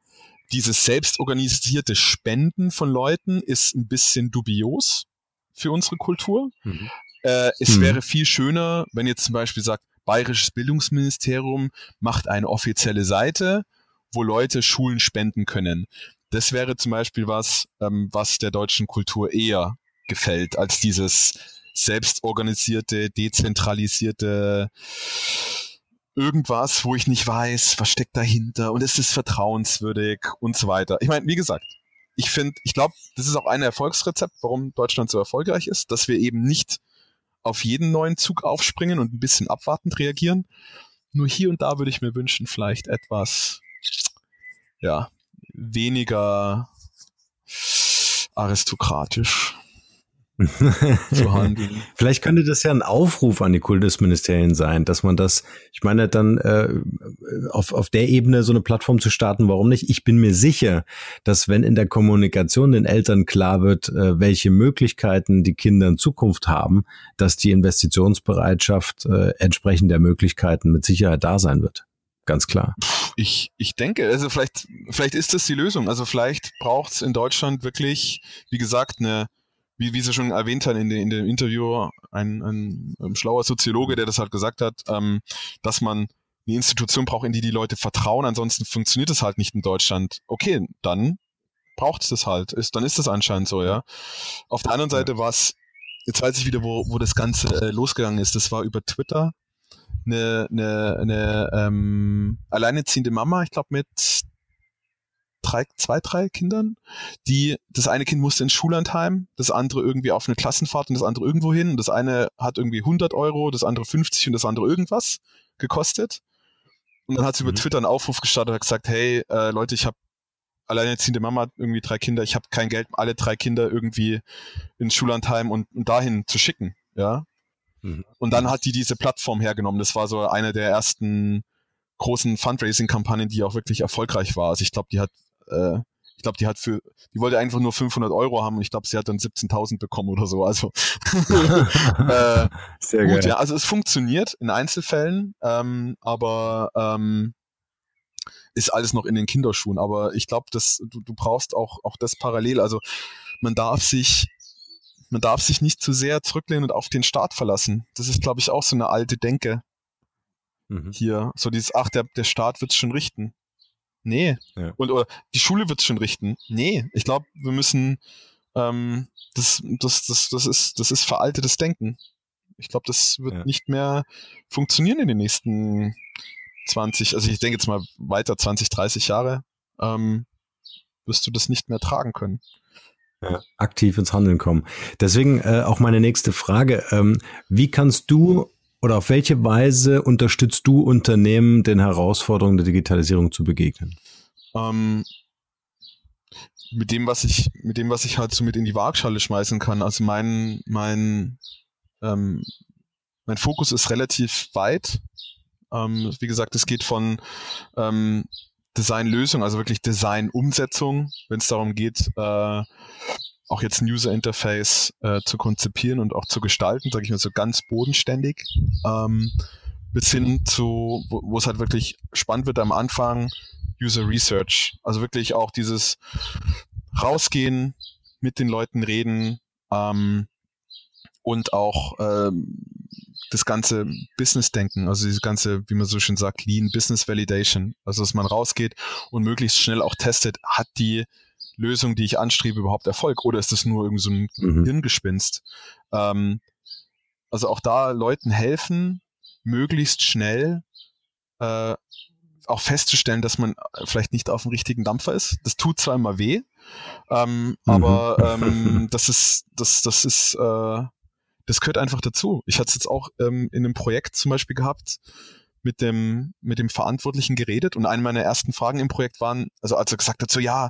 Speaker 3: dieses selbstorganisierte Spenden von Leuten ist ein bisschen dubios für unsere Kultur. Mhm. Äh, es mhm. wäre viel schöner, wenn jetzt zum Beispiel sagt, Bayerisches Bildungsministerium macht eine offizielle Seite, wo Leute Schulen spenden können. Das wäre zum Beispiel was, ähm, was der deutschen Kultur eher gefällt, als dieses selbstorganisierte, dezentralisierte irgendwas, wo ich nicht weiß, was steckt dahinter und ist es vertrauenswürdig und so weiter. Ich meine, wie gesagt, ich finde, ich glaube, das ist auch ein Erfolgsrezept, warum Deutschland so erfolgreich ist, dass wir eben nicht auf jeden neuen Zug aufspringen und ein bisschen abwartend reagieren. Nur hier und da würde ich mir wünschen, vielleicht etwas, ja, weniger aristokratisch
Speaker 2: zu handeln. Vielleicht könnte das ja ein Aufruf an die Kultusministerien sein, dass man das, ich meine, dann äh, auf, auf der Ebene so eine Plattform zu starten, warum nicht? Ich bin mir sicher, dass wenn in der Kommunikation den Eltern klar wird, äh, welche Möglichkeiten die Kinder in Zukunft haben, dass die Investitionsbereitschaft äh, entsprechend der Möglichkeiten mit Sicherheit da sein wird ganz klar.
Speaker 3: Ich, ich denke, also vielleicht, vielleicht ist das die Lösung. Also vielleicht braucht es in Deutschland wirklich, wie gesagt, eine, wie, wie Sie schon erwähnt haben in, de, in dem Interview, ein, ein, ein, schlauer Soziologe, der das halt gesagt hat, ähm, dass man eine Institution braucht, in die die Leute vertrauen, ansonsten funktioniert es halt nicht in Deutschland. Okay, dann braucht es das halt. Ist, dann ist das anscheinend so, ja. Auf der anderen Seite war es, jetzt weiß ich wieder, wo, wo das Ganze äh, losgegangen ist. Das war über Twitter eine, eine, eine ähm, alleinerziehende Mama, ich glaube mit drei, zwei, drei Kindern, die, das eine Kind musste ins Schullandheim, das andere irgendwie auf eine Klassenfahrt und das andere irgendwo hin. Und das eine hat irgendwie 100 Euro, das andere 50 und das andere irgendwas gekostet. Und dann hat sie mhm. über Twitter einen Aufruf gestartet und hat gesagt, hey äh, Leute, ich habe alleinerziehende Mama, irgendwie drei Kinder, ich habe kein Geld, alle drei Kinder irgendwie ins Schullandheim und, und dahin zu schicken. Ja, Mhm. Und dann hat die diese Plattform hergenommen. Das war so eine der ersten großen Fundraising-Kampagnen, die auch wirklich erfolgreich war. Also ich glaube, die hat äh, Ich glaube, die hat für, die wollte einfach nur 500 Euro haben und ich glaube, sie hat dann 17.000 bekommen oder so. Also äh, Sehr gut, geil. ja. Also es funktioniert in Einzelfällen, ähm, aber ähm, ist alles noch in den Kinderschuhen. Aber ich glaube, dass du, du brauchst auch auch das parallel. Also man darf sich man darf sich nicht zu sehr zurücklehnen und auf den Staat verlassen. Das ist, glaube ich, auch so eine alte Denke. Mhm. Hier, so dieses, ach, der, der Staat wird's schon richten. Nee. Ja. Und oder die Schule wird's schon richten. Nee. Ich glaube, wir müssen ähm, das, das, das, das ist, das ist veraltetes Denken. Ich glaube, das wird ja. nicht mehr funktionieren in den nächsten 20, also ich denke jetzt mal weiter 20, 30 Jahre, ähm, wirst du das nicht mehr tragen können.
Speaker 2: Ja, aktiv ins Handeln kommen. Deswegen äh, auch meine nächste Frage. Ähm, wie kannst du oder auf welche Weise unterstützt du Unternehmen, den Herausforderungen der Digitalisierung zu begegnen? Ähm,
Speaker 3: mit dem, was ich, mit dem, was ich halt so mit in die Waagschale schmeißen kann. Also mein, mein, ähm, mein Fokus ist relativ weit. Ähm, wie gesagt, es geht von ähm, Design-Lösung, also wirklich Design-Umsetzung, wenn es darum geht, äh, auch jetzt ein User Interface äh, zu konzipieren und auch zu gestalten, sage ich mal so ganz bodenständig, ähm, bis hin zu, wo, es halt wirklich spannend wird am Anfang, User Research. Also wirklich auch dieses rausgehen, mit den Leuten reden ähm, und auch ähm, das ganze Business-Denken, also diese ganze, wie man so schön sagt, Lean Business Validation, also dass man rausgeht und möglichst schnell auch testet, hat die Lösung, die ich anstrebe, überhaupt Erfolg oder ist das nur irgendwie so ein mhm. Hirngespinst? Ähm, also auch da Leuten helfen, möglichst schnell äh, auch festzustellen, dass man vielleicht nicht auf dem richtigen Dampfer ist. Das tut zwar immer weh, ähm, mhm. aber ähm, das ist, das, das ist, äh, das gehört einfach dazu. Ich hatte es jetzt auch ähm, in einem Projekt zum Beispiel gehabt, mit dem, mit dem Verantwortlichen geredet und eine meiner ersten Fragen im Projekt waren, also als er gesagt hat, so ja,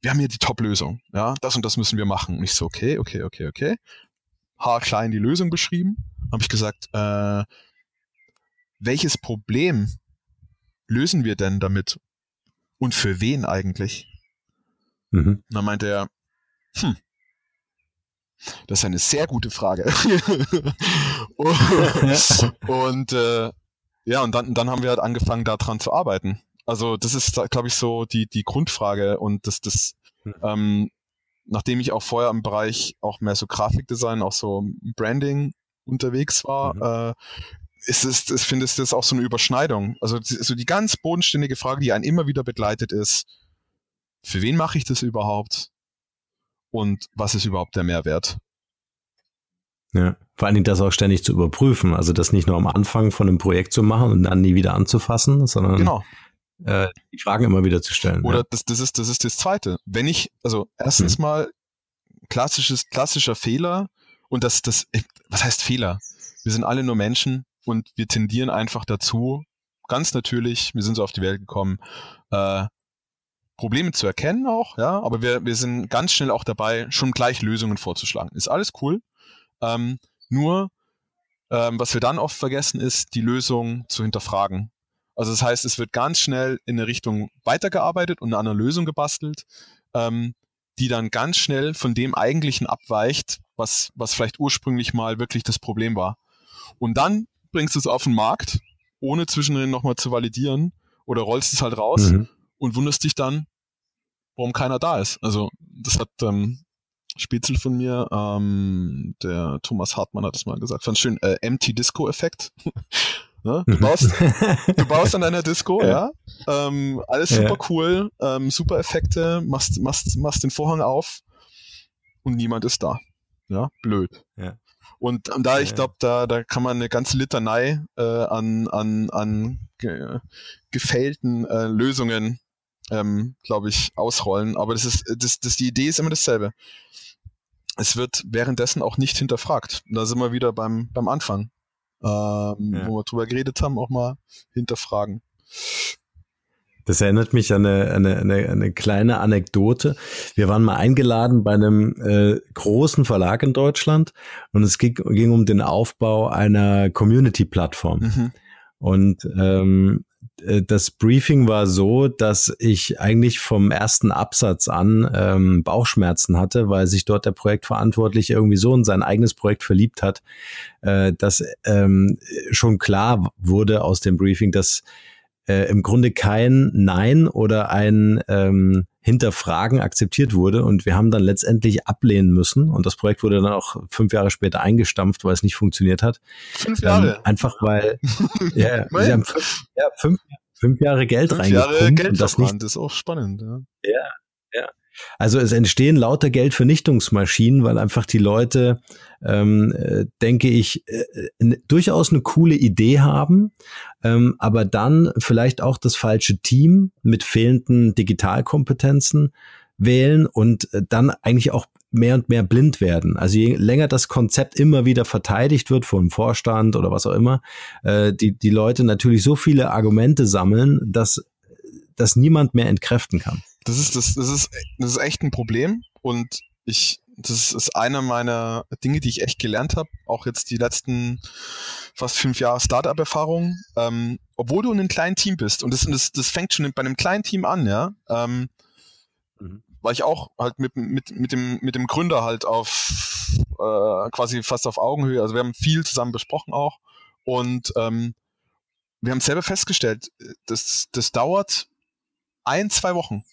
Speaker 3: wir haben hier die Top-Lösung, ja, das und das müssen wir machen. Und ich so, okay, okay, okay, okay. Haarklein die Lösung beschrieben, habe ich gesagt, äh, welches Problem lösen wir denn damit? Und für wen eigentlich? Mhm. Und dann meinte er, hm, das ist eine sehr gute Frage. und, und äh, ja, und dann, dann haben wir halt angefangen, daran zu arbeiten. Also das ist, glaube ich, so die, die Grundfrage und das, das, hm. ähm, nachdem ich auch vorher im Bereich auch mehr so Grafikdesign, auch so Branding unterwegs war, mhm. äh, ist es, ich finde, ist das auch so eine Überschneidung. Also so die ganz bodenständige Frage, die einen immer wieder begleitet ist, für wen mache ich das überhaupt? Und was ist überhaupt der Mehrwert?
Speaker 2: Ja, vor allen Dingen das auch ständig zu überprüfen. Also das nicht nur am Anfang von einem Projekt zu machen und dann nie wieder anzufassen, sondern genau äh, die Fragen immer wieder zu stellen.
Speaker 3: Oder ja. das, das, ist, das ist das Zweite. Wenn ich, also erstens hm. mal klassisches, klassischer Fehler und das, das, was heißt Fehler? Wir sind alle nur Menschen und wir tendieren einfach dazu, ganz natürlich, wir sind so auf die Welt gekommen, äh, Probleme zu erkennen auch, ja, aber wir, wir sind ganz schnell auch dabei, schon gleich Lösungen vorzuschlagen. Ist alles cool. Ähm, nur, ähm, was wir dann oft vergessen, ist, die Lösung zu hinterfragen. Also das heißt, es wird ganz schnell in eine Richtung weitergearbeitet und an einer Lösung gebastelt, ähm, die dann ganz schnell von dem eigentlichen abweicht, was, was vielleicht ursprünglich mal wirklich das Problem war. Und dann bringst du es auf den Markt, ohne zwischendrin nochmal zu validieren oder rollst es halt raus mhm. Und wunderst dich dann, warum keiner da ist. Also das hat ähm, Spitzel von mir, ähm, der Thomas Hartmann hat es mal gesagt, fand schön, äh, Empty Disco Effekt. Ne? Du, baust, du baust an deiner Disco, ja. ja. Ähm, alles super ja. cool, ähm, super Effekte, machst, machst, machst den Vorhang auf und niemand ist da. Ja, blöd. Ja. Und, und da, ich glaube, da, da kann man eine ganze Litanei äh, an, an, an ge gefällten äh, Lösungen, ähm, glaube ich, ausrollen. Aber das ist, das, das, die Idee ist immer dasselbe. Es wird währenddessen auch nicht hinterfragt. Und da sind wir wieder beim, beim Anfang ähm, ja. wo wir drüber geredet haben, auch mal hinterfragen.
Speaker 2: Das erinnert mich an eine, eine, eine, eine kleine Anekdote. Wir waren mal eingeladen bei einem äh, großen Verlag in Deutschland und es ging, ging um den Aufbau einer Community-Plattform. Mhm. Und ähm, äh, das Briefing war so, dass ich eigentlich vom ersten Absatz an ähm, Bauchschmerzen hatte, weil sich dort der Projektverantwortliche irgendwie so in sein eigenes Projekt verliebt hat, äh, dass ähm, schon klar wurde aus dem Briefing, dass äh, im Grunde kein Nein oder ein ähm, Hinterfragen akzeptiert wurde. Und wir haben dann letztendlich ablehnen müssen. Und das Projekt wurde dann auch fünf Jahre später eingestampft, weil es nicht funktioniert hat.
Speaker 3: Fünf Jahre?
Speaker 2: Ähm, einfach weil ja, sie haben fünf, ja, fünf, fünf Jahre Geld fünf Jahre Geld
Speaker 3: und das, nicht, das ist auch spannend.
Speaker 2: Ja, ja. Also es entstehen lauter Geldvernichtungsmaschinen, weil einfach die Leute, ähm, äh, denke ich, äh, durchaus eine coole Idee haben, ähm, aber dann vielleicht auch das falsche Team mit fehlenden Digitalkompetenzen wählen und äh, dann eigentlich auch mehr und mehr blind werden. Also je länger das Konzept immer wieder verteidigt wird vom Vorstand oder was auch immer, äh, die, die Leute natürlich so viele Argumente sammeln, dass, dass niemand mehr entkräften kann.
Speaker 3: Das ist, das, das ist, das ist echt ein Problem und ich, das ist einer meiner Dinge, die ich echt gelernt habe, auch jetzt die letzten fast fünf Jahre Startup-Erfahrung. Ähm, obwohl du in einem kleinen Team bist und das, das, das fängt schon bei einem kleinen Team an, ja. Ähm, mhm. War ich auch halt mit, mit, mit, dem, mit dem Gründer halt auf äh, quasi fast auf Augenhöhe. Also wir haben viel zusammen besprochen auch und ähm, wir haben selber festgestellt, das, das dauert ein, zwei Wochen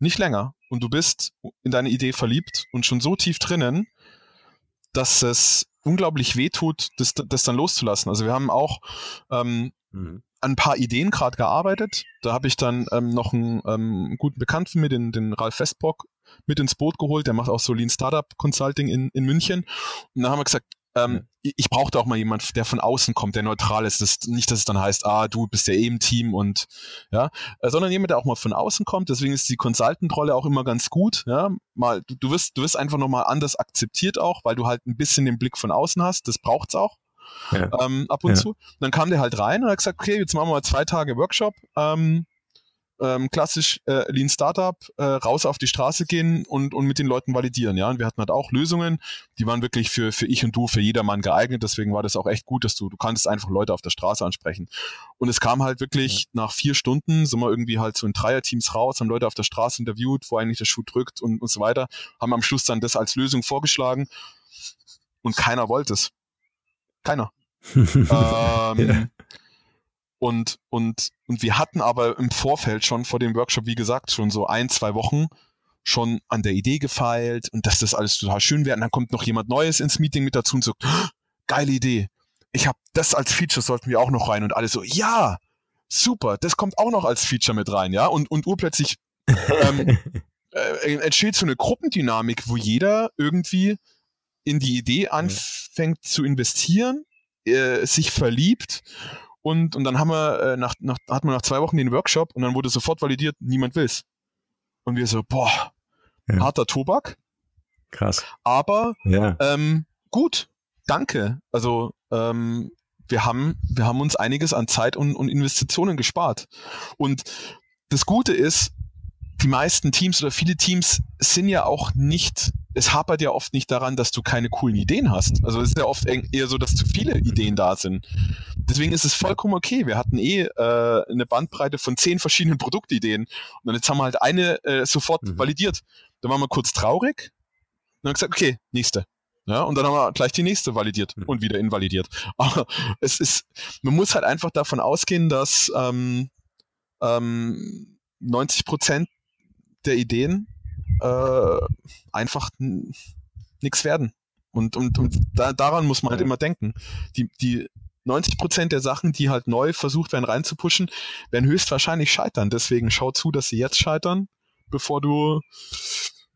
Speaker 3: nicht länger. Und du bist in deine Idee verliebt und schon so tief drinnen, dass es unglaublich wehtut, das, das dann loszulassen. Also wir haben auch ähm, mhm. an ein paar Ideen gerade gearbeitet. Da habe ich dann ähm, noch einen ähm, guten Bekannten mit, den, den Ralf Westbock, mit ins Boot geholt. Der macht auch so Lean Startup Consulting in, in München. Und dann haben wir gesagt, ähm, ich brauchte auch mal jemand, der von außen kommt, der neutral ist. Das, nicht, dass es dann heißt, ah, du bist ja eh im Team und ja, äh, sondern jemand, der auch mal von außen kommt. Deswegen ist die Consultant-Rolle auch immer ganz gut. Ja, mal, du, du wirst, du wirst einfach nochmal anders akzeptiert auch, weil du halt ein bisschen den Blick von außen hast. Das braucht's auch. Ja. Ähm, ab und ja. zu. Und dann kam der halt rein und hat gesagt, okay, jetzt machen wir mal zwei Tage Workshop. Ähm, ähm, klassisch äh, Lean Startup, äh, raus auf die Straße gehen und, und mit den Leuten validieren. Ja, und wir hatten halt auch Lösungen, die waren wirklich für, für ich und du, für jedermann geeignet. Deswegen war das auch echt gut, dass du, du kannst einfach Leute auf der Straße ansprechen. Und es kam halt wirklich ja. nach vier Stunden, sind wir irgendwie halt so in Dreierteams raus, haben Leute auf der Straße interviewt, wo eigentlich der Schuh drückt und, und so weiter, haben am Schluss dann das als Lösung vorgeschlagen und keiner wollte es. Keiner. ähm. Und, und, und wir hatten aber im Vorfeld schon vor dem Workshop, wie gesagt, schon so ein, zwei Wochen schon an der Idee gefeilt und dass das alles total schön wäre. Und dann kommt noch jemand Neues ins Meeting mit dazu und sagt, oh, geile Idee. Ich habe das als Feature sollten wir auch noch rein und alle so, ja, super, das kommt auch noch als Feature mit rein, ja. Und, und urplötzlich ähm, äh, entsteht so eine Gruppendynamik, wo jeder irgendwie in die Idee anfängt zu investieren, äh, sich verliebt und, und dann haben wir, äh, nach, nach, hatten wir nach zwei Wochen den Workshop und dann wurde sofort validiert, niemand will's. Und wir so, boah, ja. harter Tobak.
Speaker 2: Krass.
Speaker 3: Aber ja. ähm, gut, danke. Also ähm, wir haben, wir haben uns einiges an Zeit und, und Investitionen gespart. Und das Gute ist, die meisten Teams oder viele Teams sind ja auch nicht, es hapert ja oft nicht daran, dass du keine coolen Ideen hast. Also es ist ja oft eher so, dass zu viele Ideen da sind. Deswegen ist es vollkommen okay. Wir hatten eh äh, eine Bandbreite von zehn verschiedenen Produktideen und dann jetzt haben wir halt eine äh, sofort mhm. validiert. Dann waren wir kurz traurig und dann gesagt, okay, nächste. Ja, und dann haben wir gleich die nächste validiert mhm. und wieder invalidiert. Aber es ist, man muss halt einfach davon ausgehen, dass ähm, ähm, 90 Prozent der Ideen äh, einfach nichts werden. Und, und, und da, daran muss man halt immer denken. Die, die 90 Prozent der Sachen, die halt neu versucht werden reinzupuschen, werden höchstwahrscheinlich scheitern. Deswegen schau zu, dass sie jetzt scheitern, bevor du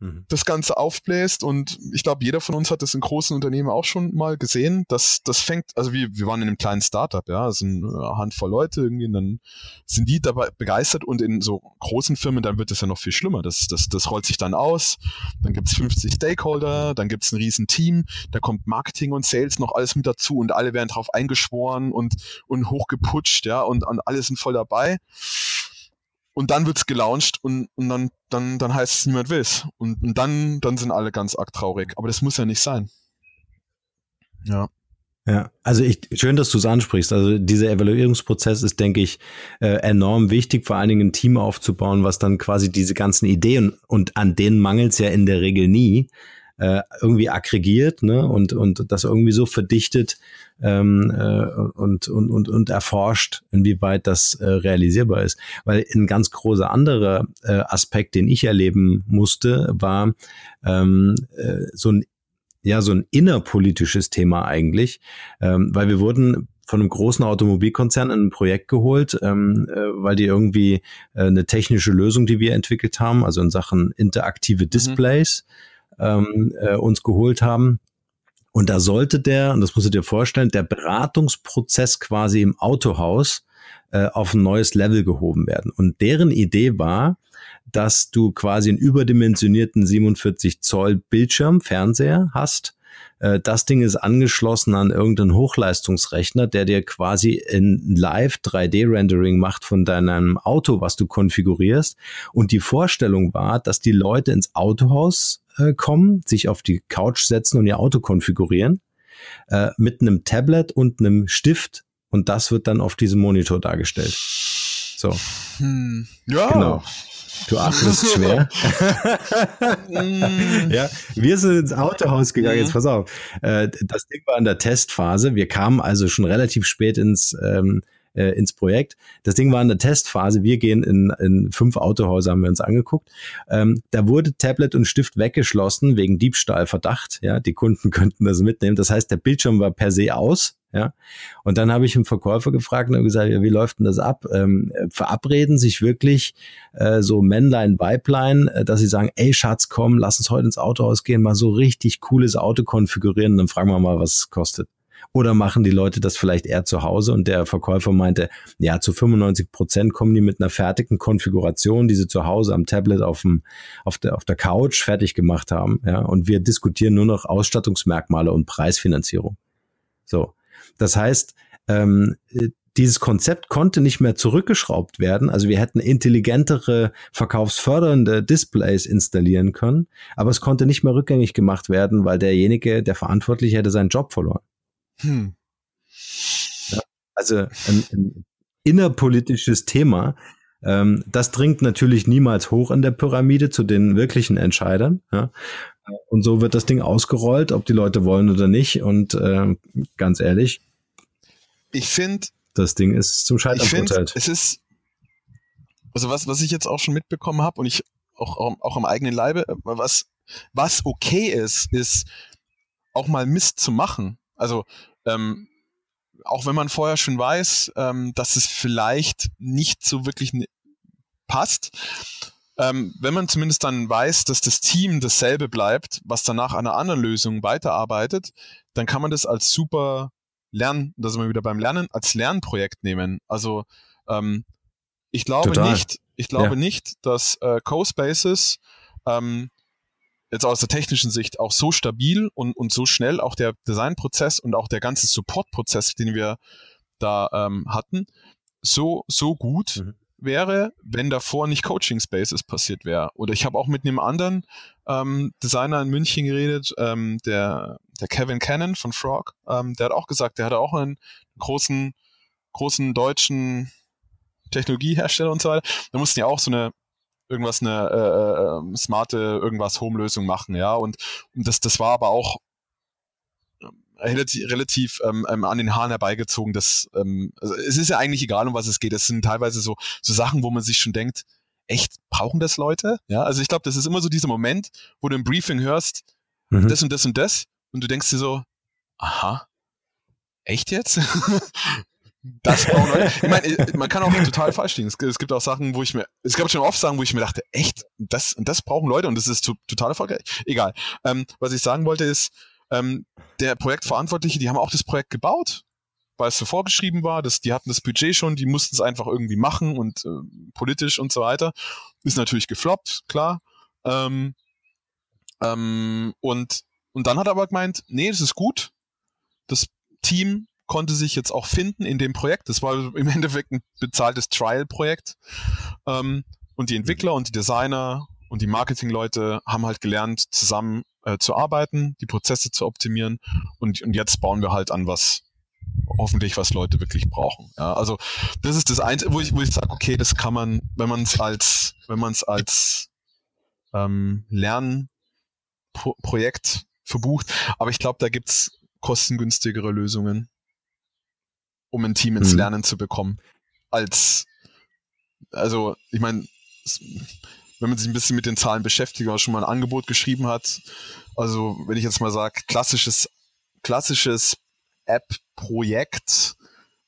Speaker 3: Mhm. das Ganze aufbläst. Und ich glaube, jeder von uns hat das in großen Unternehmen auch schon mal gesehen. Dass das fängt, also wir, wir waren in einem kleinen Startup, ja, es sind eine Handvoll Leute irgendwie, und dann sind die dabei begeistert und in so großen Firmen, dann wird es ja noch viel schlimmer. Das, das, das rollt sich dann aus, dann gibt es 50 Stakeholder, dann gibt es ein riesen Team, da kommt Marketing und Sales noch alles mit dazu und alle werden drauf eingeschworen und, und hochgeputscht, ja, und, und alle sind voll dabei und dann wird's gelauncht und, und dann, dann, dann heißt es, niemand will's. Und, und dann, dann sind alle ganz arg traurig. Aber das muss ja nicht sein. Ja.
Speaker 2: Ja, also ich, schön, dass du es ansprichst. Also dieser Evaluierungsprozess ist, denke ich, äh, enorm wichtig, vor allen Dingen ein Team aufzubauen, was dann quasi diese ganzen Ideen und an denen mangelt es ja in der Regel nie, äh, irgendwie aggregiert ne? und, und das irgendwie so verdichtet ähm, äh, und, und, und, und erforscht, inwieweit das äh, realisierbar ist. Weil ein ganz großer anderer äh, Aspekt, den ich erleben musste, war ähm, äh, so ein ja so ein innerpolitisches Thema eigentlich, ähm, weil wir wurden von einem großen Automobilkonzern in ein Projekt geholt, ähm, äh, weil die irgendwie äh, eine technische Lösung, die wir entwickelt haben, also in Sachen interaktive mhm. Displays, mhm. Ähm, äh, uns geholt haben. Und da sollte der, und das musst du dir vorstellen, der Beratungsprozess quasi im Autohaus äh, auf ein neues Level gehoben werden. Und deren Idee war, dass du quasi einen überdimensionierten 47 Zoll Bildschirm, Fernseher hast. Äh, das Ding ist angeschlossen an irgendeinen Hochleistungsrechner, der dir quasi in Live 3D-Rendering macht von deinem Auto, was du konfigurierst. Und die Vorstellung war, dass die Leute ins Autohaus äh, kommen, sich auf die Couch setzen und ihr Auto konfigurieren, äh, mit einem Tablet und einem Stift. Und das wird dann auf diesem Monitor dargestellt. So.
Speaker 3: Hm. Ja.
Speaker 2: Genau. Du atmest schwer. ja, wir sind ins Autohaus gegangen. Jetzt mhm. pass auf. Äh, das Ding war in der Testphase. Wir kamen also schon relativ spät ins, ähm, äh, ins Projekt. Das Ding war in der Testphase. Wir gehen in, in fünf Autohäuser, haben wir uns angeguckt. Ähm, da wurde Tablet und Stift weggeschlossen wegen Diebstahlverdacht. Ja, die Kunden könnten das mitnehmen. Das heißt, der Bildschirm war per se aus. Ja. Und dann habe ich einen Verkäufer gefragt und gesagt, ja, wie läuft denn das ab? Ähm, verabreden sich wirklich äh, so Männlein, Weiblein, äh, dass sie sagen, ey Schatz, komm, lass uns heute ins Autohaus gehen, mal so richtig cooles Auto konfigurieren, dann fragen wir mal, was es kostet. Oder machen die Leute das vielleicht eher zu Hause? Und der Verkäufer meinte, ja, zu 95 Prozent kommen die mit einer fertigen Konfiguration, die sie zu Hause am Tablet auf, dem, auf, der, auf der Couch fertig gemacht haben. Ja, und wir diskutieren nur noch Ausstattungsmerkmale und Preisfinanzierung. So. Das heißt, ähm, dieses Konzept konnte nicht mehr zurückgeschraubt werden. Also wir hätten intelligentere, verkaufsfördernde Displays installieren können, aber es konnte nicht mehr rückgängig gemacht werden, weil derjenige, der Verantwortliche, hätte seinen Job verloren. Hm. Ja, also ein, ein innerpolitisches Thema. Ähm, das dringt natürlich niemals hoch in der Pyramide zu den wirklichen Entscheidern. Ja. Und so wird das Ding ausgerollt, ob die Leute wollen oder nicht. Und äh, ganz ehrlich,
Speaker 3: ich finde,
Speaker 2: das Ding ist zum Scheitern verurteilt.
Speaker 3: Es ist, also was, was ich jetzt auch schon mitbekommen habe und ich auch, auch, auch am eigenen Leibe, was, was okay ist, ist auch mal Mist zu machen. Also ähm, auch wenn man vorher schon weiß, ähm, dass es vielleicht nicht so wirklich passt, ähm, wenn man zumindest dann weiß, dass das Team dasselbe bleibt, was danach an einer anderen Lösung weiterarbeitet, dann kann man das als super Lernen, da sind wir wieder beim Lernen, als Lernprojekt nehmen. Also ähm, ich glaube Total. nicht, ich glaube ja. nicht, dass äh, CoSpaces ähm, jetzt aus der technischen Sicht auch so stabil und, und so schnell auch der Designprozess und auch der ganze Supportprozess, den wir da ähm, hatten, so, so gut mhm wäre, wenn davor nicht Coaching Spaces passiert wäre. Oder ich habe auch mit einem anderen ähm, Designer in München geredet, ähm, der, der Kevin Cannon von Frog, ähm, der hat auch gesagt, der hatte auch einen großen, großen deutschen Technologiehersteller und so weiter. Da mussten ja auch so eine irgendwas eine äh, äh, smarte irgendwas Home-Lösung machen, ja. Und, und das, das war aber auch relativ, relativ ähm, ähm, an den Haaren herbeigezogen. Das, ähm, also es ist ja eigentlich egal, um was es geht. Es sind teilweise so, so Sachen, wo man sich schon denkt, echt, brauchen das Leute? Ja, also ich glaube, das ist immer so dieser Moment, wo du im Briefing hörst, mhm. das und das und das, und du denkst dir so, aha, echt jetzt? das brauchen Leute. Ich meine, man kann auch total falsch liegen. Es, es, gibt auch Sachen, wo ich mir, es gab schon oft Sachen, wo ich mir dachte, echt, das, das brauchen Leute und das ist total erfolgreich. Egal. Ähm, was ich sagen wollte ist, ähm, der Projektverantwortliche, die haben auch das Projekt gebaut, weil es so vorgeschrieben war, dass die hatten das Budget schon, die mussten es einfach irgendwie machen und äh, politisch und so weiter. Ist natürlich gefloppt, klar. Ähm, ähm, und, und dann hat er aber gemeint, nee, das ist gut. Das Team konnte sich jetzt auch finden in dem Projekt. Das war im Endeffekt ein bezahltes Trial-Projekt. Ähm, und die Entwickler und die Designer und die Marketingleute haben halt gelernt, zusammen äh, zu arbeiten, die Prozesse zu optimieren und, und jetzt bauen wir halt an was, hoffentlich was Leute wirklich brauchen. Ja, also das ist das Einzige, wo ich, wo ich sage, okay, das kann man, wenn man es als, wenn man es als ähm, Lernprojekt verbucht, aber ich glaube, da gibt's kostengünstigere Lösungen, um ein Team ins mhm. Lernen zu bekommen, als also ich meine, wenn man sich ein bisschen mit den Zahlen beschäftigt oder schon mal ein Angebot geschrieben hat, also wenn ich jetzt mal sage, klassisches, klassisches App-Projekt,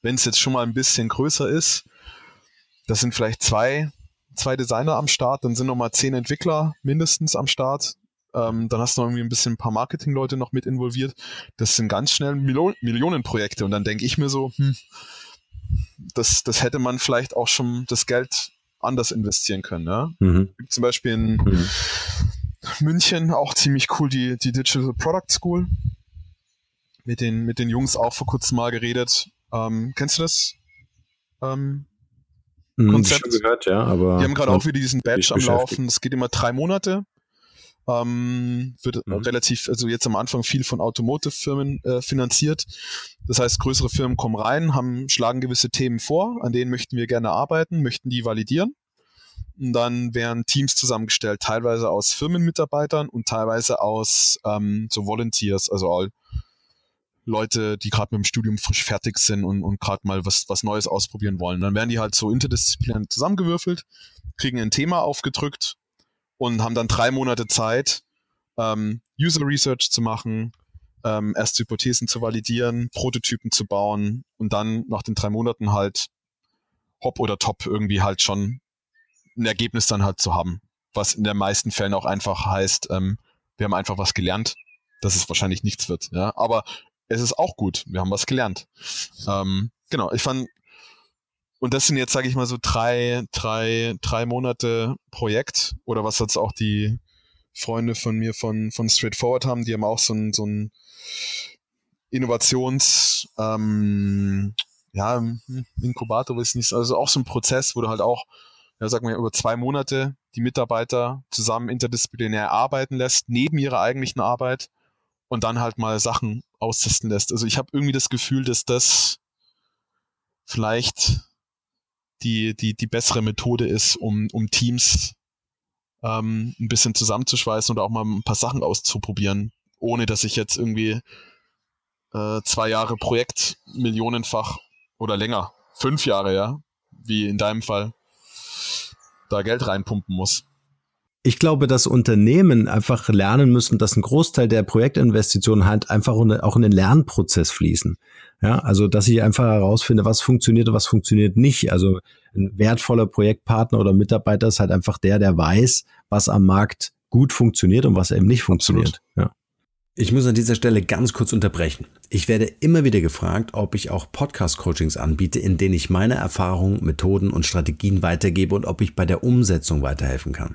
Speaker 3: wenn es jetzt schon mal ein bisschen größer ist, das sind vielleicht zwei, zwei Designer am Start, dann sind noch mal zehn Entwickler mindestens am Start. Ähm, dann hast du noch irgendwie ein bisschen ein paar Marketingleute noch mit involviert. Das sind ganz schnell Milo Millionenprojekte. Und dann denke ich mir so, hm, das, das hätte man vielleicht auch schon das Geld anders investieren können. Ne? Mhm. Zum Beispiel in mhm. München auch ziemlich cool die, die Digital Product School. Mit den, mit den Jungs auch vor kurzem mal geredet. Ähm, kennst du das? Ähm,
Speaker 2: hm, Konzept? Schon gehört, ja, aber.
Speaker 3: Die haben gerade auch wieder diesen Badge am Laufen. Es geht immer drei Monate. Ähm, wird mhm. relativ, also jetzt am Anfang viel von Automotive-Firmen äh, finanziert. Das heißt, größere Firmen kommen rein, haben, schlagen gewisse Themen vor, an denen möchten wir gerne arbeiten, möchten die validieren. Und dann werden Teams zusammengestellt, teilweise aus Firmenmitarbeitern und teilweise aus ähm, so Volunteers, also all Leute, die gerade mit dem Studium frisch fertig sind und, und gerade mal was, was Neues ausprobieren wollen. Dann werden die halt so interdisziplinär zusammengewürfelt, kriegen ein Thema aufgedrückt und haben dann drei Monate Zeit, ähm, User Research zu machen, ähm, erste Hypothesen zu validieren, Prototypen zu bauen und dann nach den drei Monaten halt hopp oder top irgendwie halt schon ein Ergebnis dann halt zu haben. Was in den meisten Fällen auch einfach heißt, ähm, wir haben einfach was gelernt, dass es wahrscheinlich nichts wird. Ja, aber es ist auch gut. Wir haben was gelernt. Ähm, genau. Ich fand und das sind jetzt, sage ich mal, so drei, drei, drei Monate Projekt oder was jetzt auch die Freunde von mir von, von Straightforward haben. Die haben auch so ein, so ein Innovations, ähm, ja, Inkubator ist nicht, also auch so ein Prozess, wo du halt auch, ja, sag mal, über zwei Monate die Mitarbeiter zusammen interdisziplinär arbeiten lässt, neben ihrer eigentlichen Arbeit und dann halt mal Sachen austesten lässt. Also ich habe irgendwie das Gefühl, dass das vielleicht die, die, die bessere Methode ist, um, um Teams ähm, ein bisschen zusammenzuschweißen oder auch mal ein paar Sachen auszuprobieren, ohne dass ich jetzt irgendwie äh, zwei Jahre Projekt millionenfach oder länger, fünf Jahre, ja, wie in deinem Fall, da Geld reinpumpen muss.
Speaker 2: Ich glaube, dass Unternehmen einfach lernen müssen, dass ein Großteil der Projektinvestitionen halt einfach auch in den Lernprozess fließen. Ja, also dass ich einfach herausfinde, was funktioniert und was funktioniert nicht. Also ein wertvoller Projektpartner oder Mitarbeiter ist halt einfach der, der weiß, was am Markt gut funktioniert und was eben nicht funktioniert. Ja. Ich muss an dieser Stelle ganz kurz unterbrechen. Ich werde immer wieder gefragt, ob ich auch Podcast-Coachings anbiete, in denen ich meine Erfahrungen, Methoden und Strategien weitergebe und ob ich bei der Umsetzung weiterhelfen kann.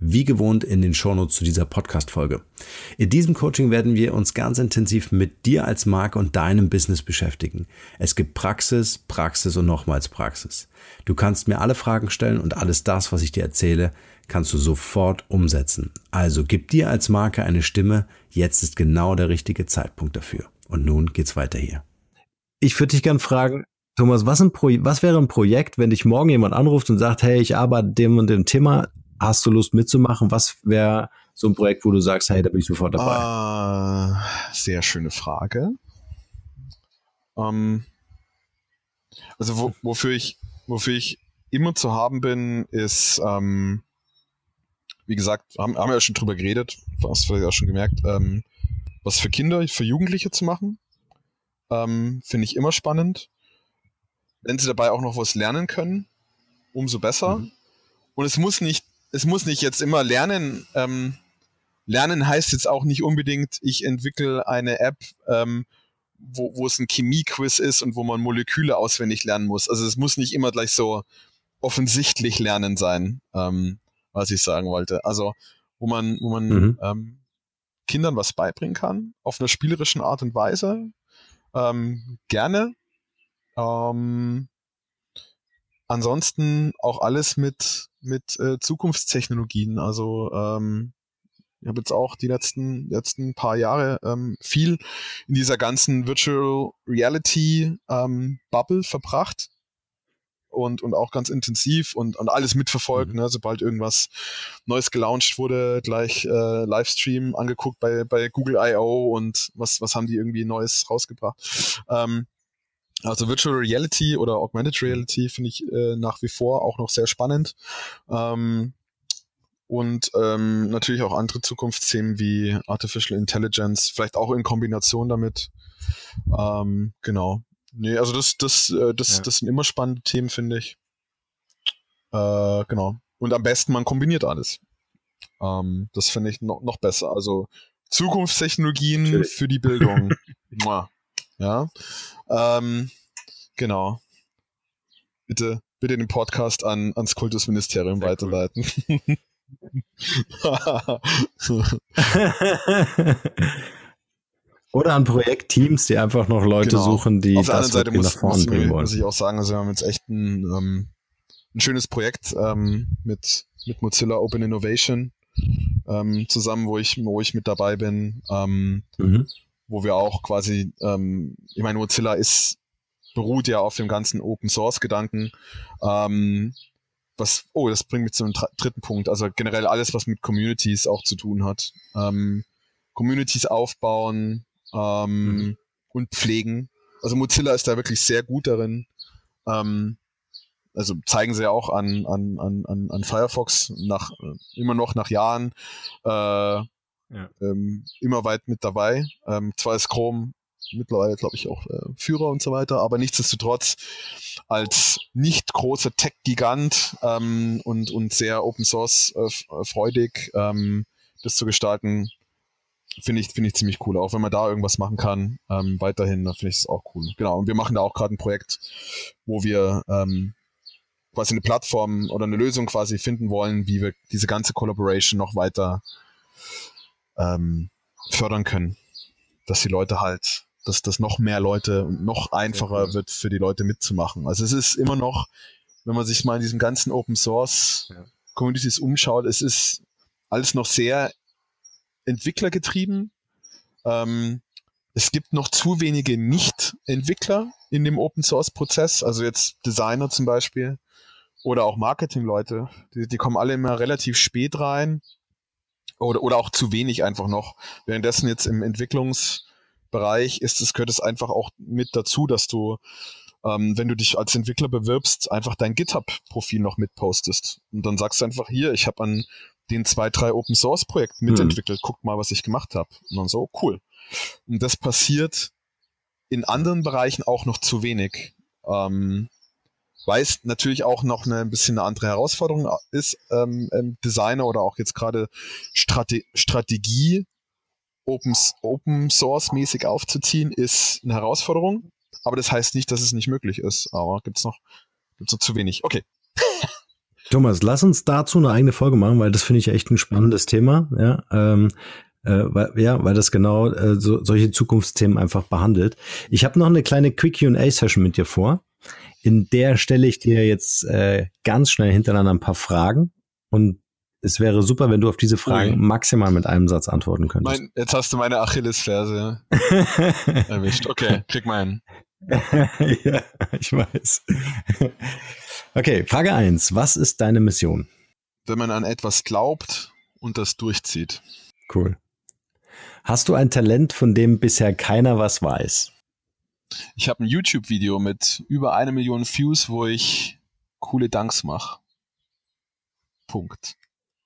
Speaker 2: wie gewohnt in den Shownotes zu dieser Podcast-Folge. In diesem Coaching werden wir uns ganz intensiv mit dir als Marke und deinem Business beschäftigen. Es gibt Praxis, Praxis und nochmals Praxis. Du kannst mir alle Fragen stellen und alles das, was ich dir erzähle, kannst du sofort umsetzen. Also gib dir als Marke eine Stimme. Jetzt ist genau der richtige Zeitpunkt dafür. Und nun geht's weiter hier. Ich würde dich gern fragen, Thomas, was, was, wäre ein Projekt, wenn dich morgen jemand anruft und sagt, hey, ich arbeite dem und dem Thema, Hast du Lust mitzumachen? Was wäre so ein Projekt, wo du sagst, hey, da bin ich sofort dabei?
Speaker 3: Uh, sehr schöne Frage. Um, ähm, also wo, wofür ich, wofür ich immer zu haben bin, ist, ähm, wie gesagt, haben, haben wir ja schon drüber geredet, hast du vielleicht auch schon gemerkt, ähm, was für Kinder, für Jugendliche zu machen. Ähm, Finde ich immer spannend. Wenn sie dabei auch noch was lernen können, umso besser. Mhm. Und es muss nicht es muss nicht jetzt immer lernen. Ähm, lernen heißt jetzt auch nicht unbedingt, ich entwickle eine App, ähm, wo, wo es ein Chemie-Quiz ist und wo man Moleküle auswendig lernen muss. Also es muss nicht immer gleich so offensichtlich lernen sein, ähm, was ich sagen wollte. Also wo man, wo man mhm. ähm, Kindern was beibringen kann, auf einer spielerischen Art und Weise. Ähm, gerne. Ähm, ansonsten auch alles mit, mit äh, Zukunftstechnologien. Also ähm, ich habe jetzt auch die letzten, letzten paar Jahre ähm, viel in dieser ganzen Virtual Reality ähm, Bubble verbracht und, und auch ganz intensiv und, und alles mitverfolgt. Mhm. Ne? Sobald irgendwas Neues gelauncht wurde, gleich äh, Livestream angeguckt bei, bei Google I.O. und was, was haben die irgendwie Neues rausgebracht. Ähm, also Virtual Reality oder Augmented Reality finde ich äh, nach wie vor auch noch sehr spannend. Ähm, und ähm, natürlich auch andere Zukunftsthemen wie Artificial Intelligence, vielleicht auch in Kombination damit. Ähm, genau. Nee, also das, das, äh, das, ja. das sind immer spannende Themen, finde ich. Äh, genau. Und am besten, man kombiniert alles. Ähm, das finde ich noch, noch besser. Also Zukunftstechnologien Natürlich. für die Bildung. ja. Ähm, genau. Bitte, bitte den Podcast an, ans Kultusministerium Sehr weiterleiten. Cool.
Speaker 2: Oder an Projektteams, die einfach noch Leute genau. suchen, die
Speaker 3: Auf der das anderen Seite muss, nach vorne muss, bringen wollen. Muss ich auch sagen, also wir haben jetzt echt ein, ähm, ein schönes Projekt ähm, mit, mit Mozilla Open Innovation ähm, zusammen, wo ich, wo ich mit dabei bin, ähm, mhm. Wo wir auch quasi, ähm, ich meine, Mozilla ist beruht ja auf dem ganzen Open Source Gedanken. Ähm, was, oh, das bringt mich zum dritten Punkt. Also generell alles, was mit Communities auch zu tun hat. Ähm, Communities aufbauen, ähm, mhm. und pflegen. Also Mozilla ist da wirklich sehr gut darin. Ähm, also zeigen sie ja auch an, an, an, an Firefox nach immer noch nach Jahren äh, ähm, immer weit mit dabei. Ähm, zwar ist Chrome mittlerweile, glaube ich, auch äh, Führer und so weiter, aber nichtsdestotrotz als nicht großer Tech-Gigant ähm, und, und sehr Open Source äh, freudig ähm, das zu gestalten, finde ich, finde ich ziemlich cool. Auch wenn man da irgendwas machen kann, ähm, weiterhin, finde ich es auch cool. Genau. Und wir machen da auch gerade ein Projekt, wo wir ähm, quasi eine Plattform oder eine Lösung quasi finden wollen, wie wir diese ganze Collaboration noch weiter ähm, fördern können. Dass die Leute halt, dass das noch mehr Leute und noch einfacher wird für die Leute mitzumachen. Also es ist immer noch, wenn man sich mal in diesem ganzen Open Source. Communities umschaut, es ist alles noch sehr entwicklergetrieben. Ähm, es gibt noch zu wenige Nicht-Entwickler in dem Open-Source-Prozess, also jetzt Designer zum Beispiel oder auch Marketing-Leute. Die, die kommen alle immer relativ spät rein oder, oder auch zu wenig einfach noch. Währenddessen jetzt im Entwicklungsbereich ist es, gehört es einfach auch mit dazu, dass du, ähm, wenn du dich als Entwickler bewirbst, einfach dein GitHub-Profil noch mitpostest. Und dann sagst du einfach hier, ich habe an den zwei, drei Open Source Projekten mitentwickelt. Hm. Guckt mal, was ich gemacht habe. Und dann so, cool. Und das passiert in anderen Bereichen auch noch zu wenig. Ähm, weil es natürlich auch noch eine, ein bisschen eine andere Herausforderung ist, ähm, Designer oder auch jetzt gerade Strate Strategie Open, Open Source mäßig aufzuziehen, ist eine Herausforderung. Aber das heißt nicht, dass es nicht möglich ist. Aber gibt's noch, gibt's noch zu wenig. Okay.
Speaker 2: Thomas, lass uns dazu eine eigene Folge machen, weil das finde ich echt ein spannendes Thema. Ja, ähm, äh, weil, ja, weil das genau äh, so, solche Zukunftsthemen einfach behandelt. Ich habe noch eine kleine Quick Q&A-Session mit dir vor. In der stelle ich dir jetzt äh, ganz schnell hintereinander ein paar Fragen und es wäre super, wenn du auf diese Fragen maximal mit einem Satz antworten könntest.
Speaker 3: Mein, jetzt hast du meine Achillesferse erwischt. Okay, krieg mal einen.
Speaker 2: ja, ich weiß. Okay, Frage 1. Was ist deine Mission?
Speaker 3: Wenn man an etwas glaubt und das durchzieht.
Speaker 2: Cool. Hast du ein Talent, von dem bisher keiner was weiß?
Speaker 3: Ich habe ein YouTube-Video mit über eine Million Views, wo ich coole Danks mache. Punkt.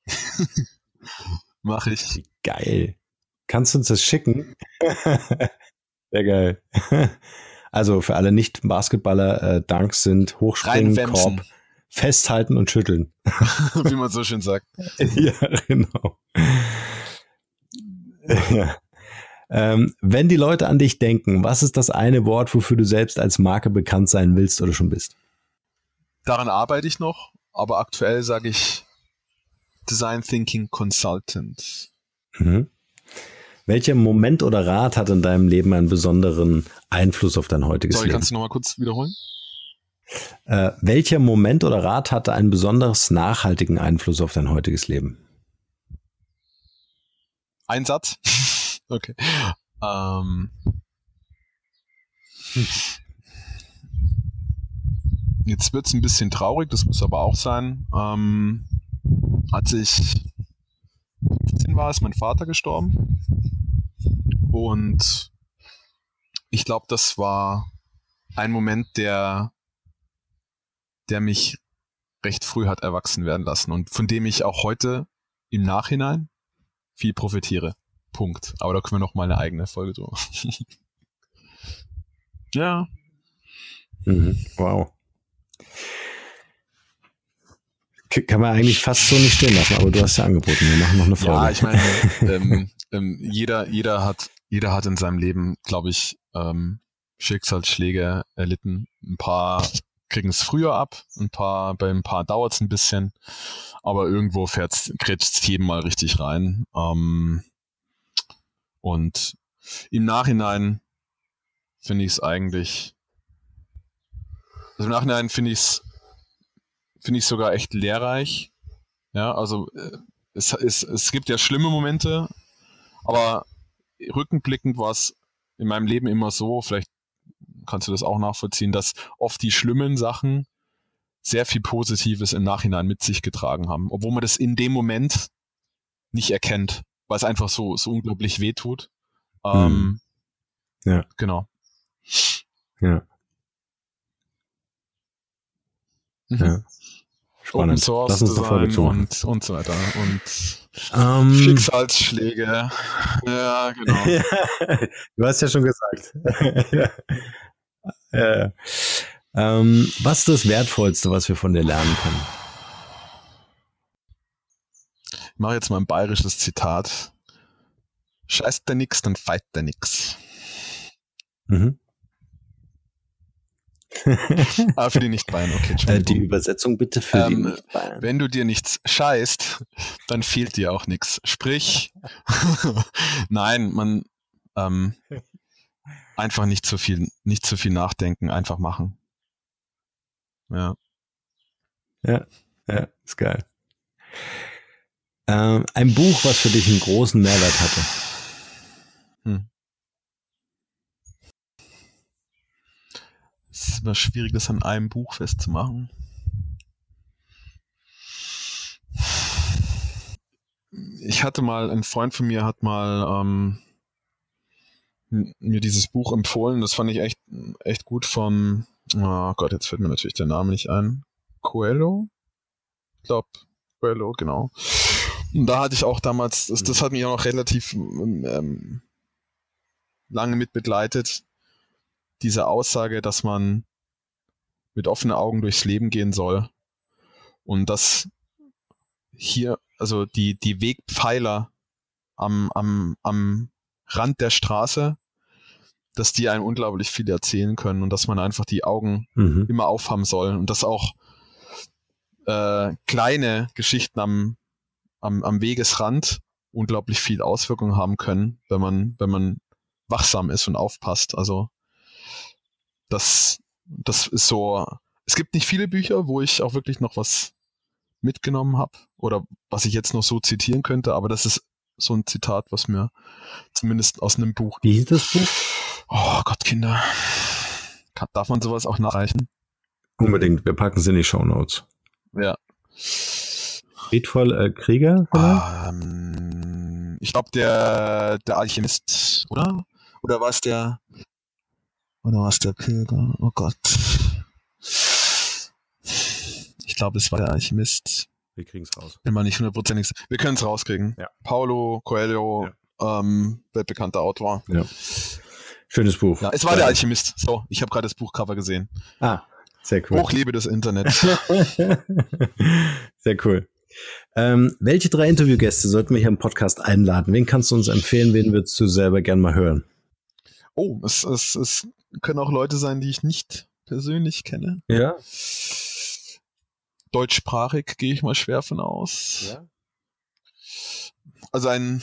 Speaker 3: Mach ich.
Speaker 2: Geil. Kannst du uns das schicken? Sehr geil. Also für alle Nicht-Basketballer, äh, Dunks sind Hochspringen, Korb, festhalten und schütteln.
Speaker 3: Wie man so schön sagt.
Speaker 2: ja, genau. ja. Ähm, wenn die Leute an dich denken, was ist das eine Wort, wofür du selbst als Marke bekannt sein willst oder schon bist?
Speaker 3: Daran arbeite ich noch, aber aktuell sage ich Design Thinking Consultant.
Speaker 2: Mhm. Welcher Moment oder Rat hat in deinem Leben einen besonderen Einfluss auf dein heutiges
Speaker 3: Sorry,
Speaker 2: Leben?
Speaker 3: kannst du nochmal kurz wiederholen?
Speaker 2: Äh, welcher Moment oder Rat hatte einen besonders nachhaltigen Einfluss auf dein heutiges Leben?
Speaker 3: Ein Satz? okay. Ähm. Jetzt wird's ein bisschen traurig, das muss aber auch sein. Ähm, als ich 15 war, ist mein Vater gestorben. Und ich glaube, das war ein Moment, der, der mich recht früh hat erwachsen werden lassen und von dem ich auch heute im Nachhinein viel profitiere. Punkt. Aber da können wir noch mal eine eigene Folge drüber. ja.
Speaker 2: Mhm. Wow. Kann man eigentlich fast so nicht stehen lassen, aber du hast ja angeboten, wir machen noch eine Folge.
Speaker 3: Ja, ich meine, ähm, ähm, jeder, jeder hat, jeder hat in seinem Leben, glaube ich, ähm, Schicksalsschläge erlitten. Ein paar kriegen es früher ab, ein paar, bei ein paar dauert es ein bisschen, aber irgendwo fährt's, grätscht jedem mal richtig rein. Ähm, und im Nachhinein finde ich es eigentlich, also im Nachhinein finde ich es, finde ich sogar echt lehrreich. Ja, also äh, es, es, es gibt ja schlimme Momente, aber rückenblickend war es in meinem Leben immer so, vielleicht kannst du das auch nachvollziehen, dass oft die schlimmen Sachen sehr viel Positives im Nachhinein mit sich getragen haben, obwohl man das in dem Moment nicht erkennt, weil es einfach so, so unglaublich weh tut. Ähm,
Speaker 2: Ja.
Speaker 3: Genau.
Speaker 2: Ja.
Speaker 3: Mhm.
Speaker 2: Ja.
Speaker 3: Open
Speaker 2: Spannend.
Speaker 3: Source
Speaker 2: Lass uns
Speaker 3: Design und, und so weiter. Und
Speaker 2: Ähm,
Speaker 3: Schicksalsschläge. Ja, genau.
Speaker 2: du hast ja schon gesagt. ja. ähm, was ist das Wertvollste, was wir von dir lernen können?
Speaker 3: Ich mache jetzt mal ein bayerisches Zitat. Scheißt der nix, dann feit der nix.
Speaker 2: Mhm.
Speaker 3: Ah, für die Nicht-Bayern, okay.
Speaker 2: Äh, die Übersetzung bitte für die
Speaker 3: Ähm,
Speaker 2: Nicht-Bayern.
Speaker 3: Wenn du dir nichts scheißt, dann fehlt dir auch nichts. Sprich, nein, man ähm, einfach nicht zu viel, nicht zu viel nachdenken, einfach machen. Ja.
Speaker 2: Ja, ist geil. Ähm, ein Buch, was für dich einen großen Mehrwert hatte.
Speaker 3: Hm. Es ist immer schwierig, das an einem Buch festzumachen. Ich hatte mal, ein Freund von mir hat mal ähm, mir dieses Buch empfohlen. Das fand ich echt, echt gut von, oh Gott, jetzt fällt mir natürlich der Name nicht ein. Coelho? Ich glaube, Coelho, genau. Und da hatte ich auch damals, das, das hat mich auch noch relativ ähm, lange mit begleitet, diese Aussage, dass man mit offenen Augen durchs Leben gehen soll und dass hier, also die, die Wegpfeiler am, am, am Rand der Straße, dass die einem unglaublich viel erzählen können und dass man einfach die Augen
Speaker 2: Mhm.
Speaker 3: immer aufhaben soll und dass auch äh, kleine Geschichten am, am, am Wegesrand unglaublich viel Auswirkungen haben können, wenn man, wenn man wachsam ist und aufpasst. Also das, das ist so. Es gibt nicht viele Bücher, wo ich auch wirklich noch was mitgenommen habe oder was ich jetzt noch so zitieren könnte, aber das ist so ein Zitat, was mir zumindest aus einem Buch.
Speaker 2: Wie hieß das Buch?
Speaker 3: Oh Gott, Kinder. Kann, darf man sowas auch nachreichen?
Speaker 2: Unbedingt, wir packen sie in die Show Notes.
Speaker 3: Ja.
Speaker 2: Friedvoll äh, Krieger?
Speaker 3: Ähm, ich glaube, der, der Alchemist, oder? Oder war es der. Oder war es der Pilger? Oh Gott. Ich glaube, es war der Alchemist.
Speaker 2: Wir kriegen es raus.
Speaker 3: Mal nicht hundertprozentig. Wir können es rauskriegen.
Speaker 2: Ja.
Speaker 3: Paulo Coelho, ähm, weltbekannter Autor.
Speaker 2: Schönes Buch.
Speaker 3: Ja, es war der Alchemist. So, ich habe gerade das Buchcover gesehen.
Speaker 2: Ah, sehr cool.
Speaker 3: Hoch liebe das Internet.
Speaker 2: Sehr cool. Ähm, welche drei Interviewgäste sollten wir hier im Podcast einladen? Wen kannst du uns empfehlen? Wen würdest du selber gern mal hören?
Speaker 3: Oh, es, es, es können auch Leute sein, die ich nicht persönlich kenne.
Speaker 2: Ja.
Speaker 3: Deutschsprachig gehe ich mal schwer von aus.
Speaker 2: Ja.
Speaker 3: Also ein,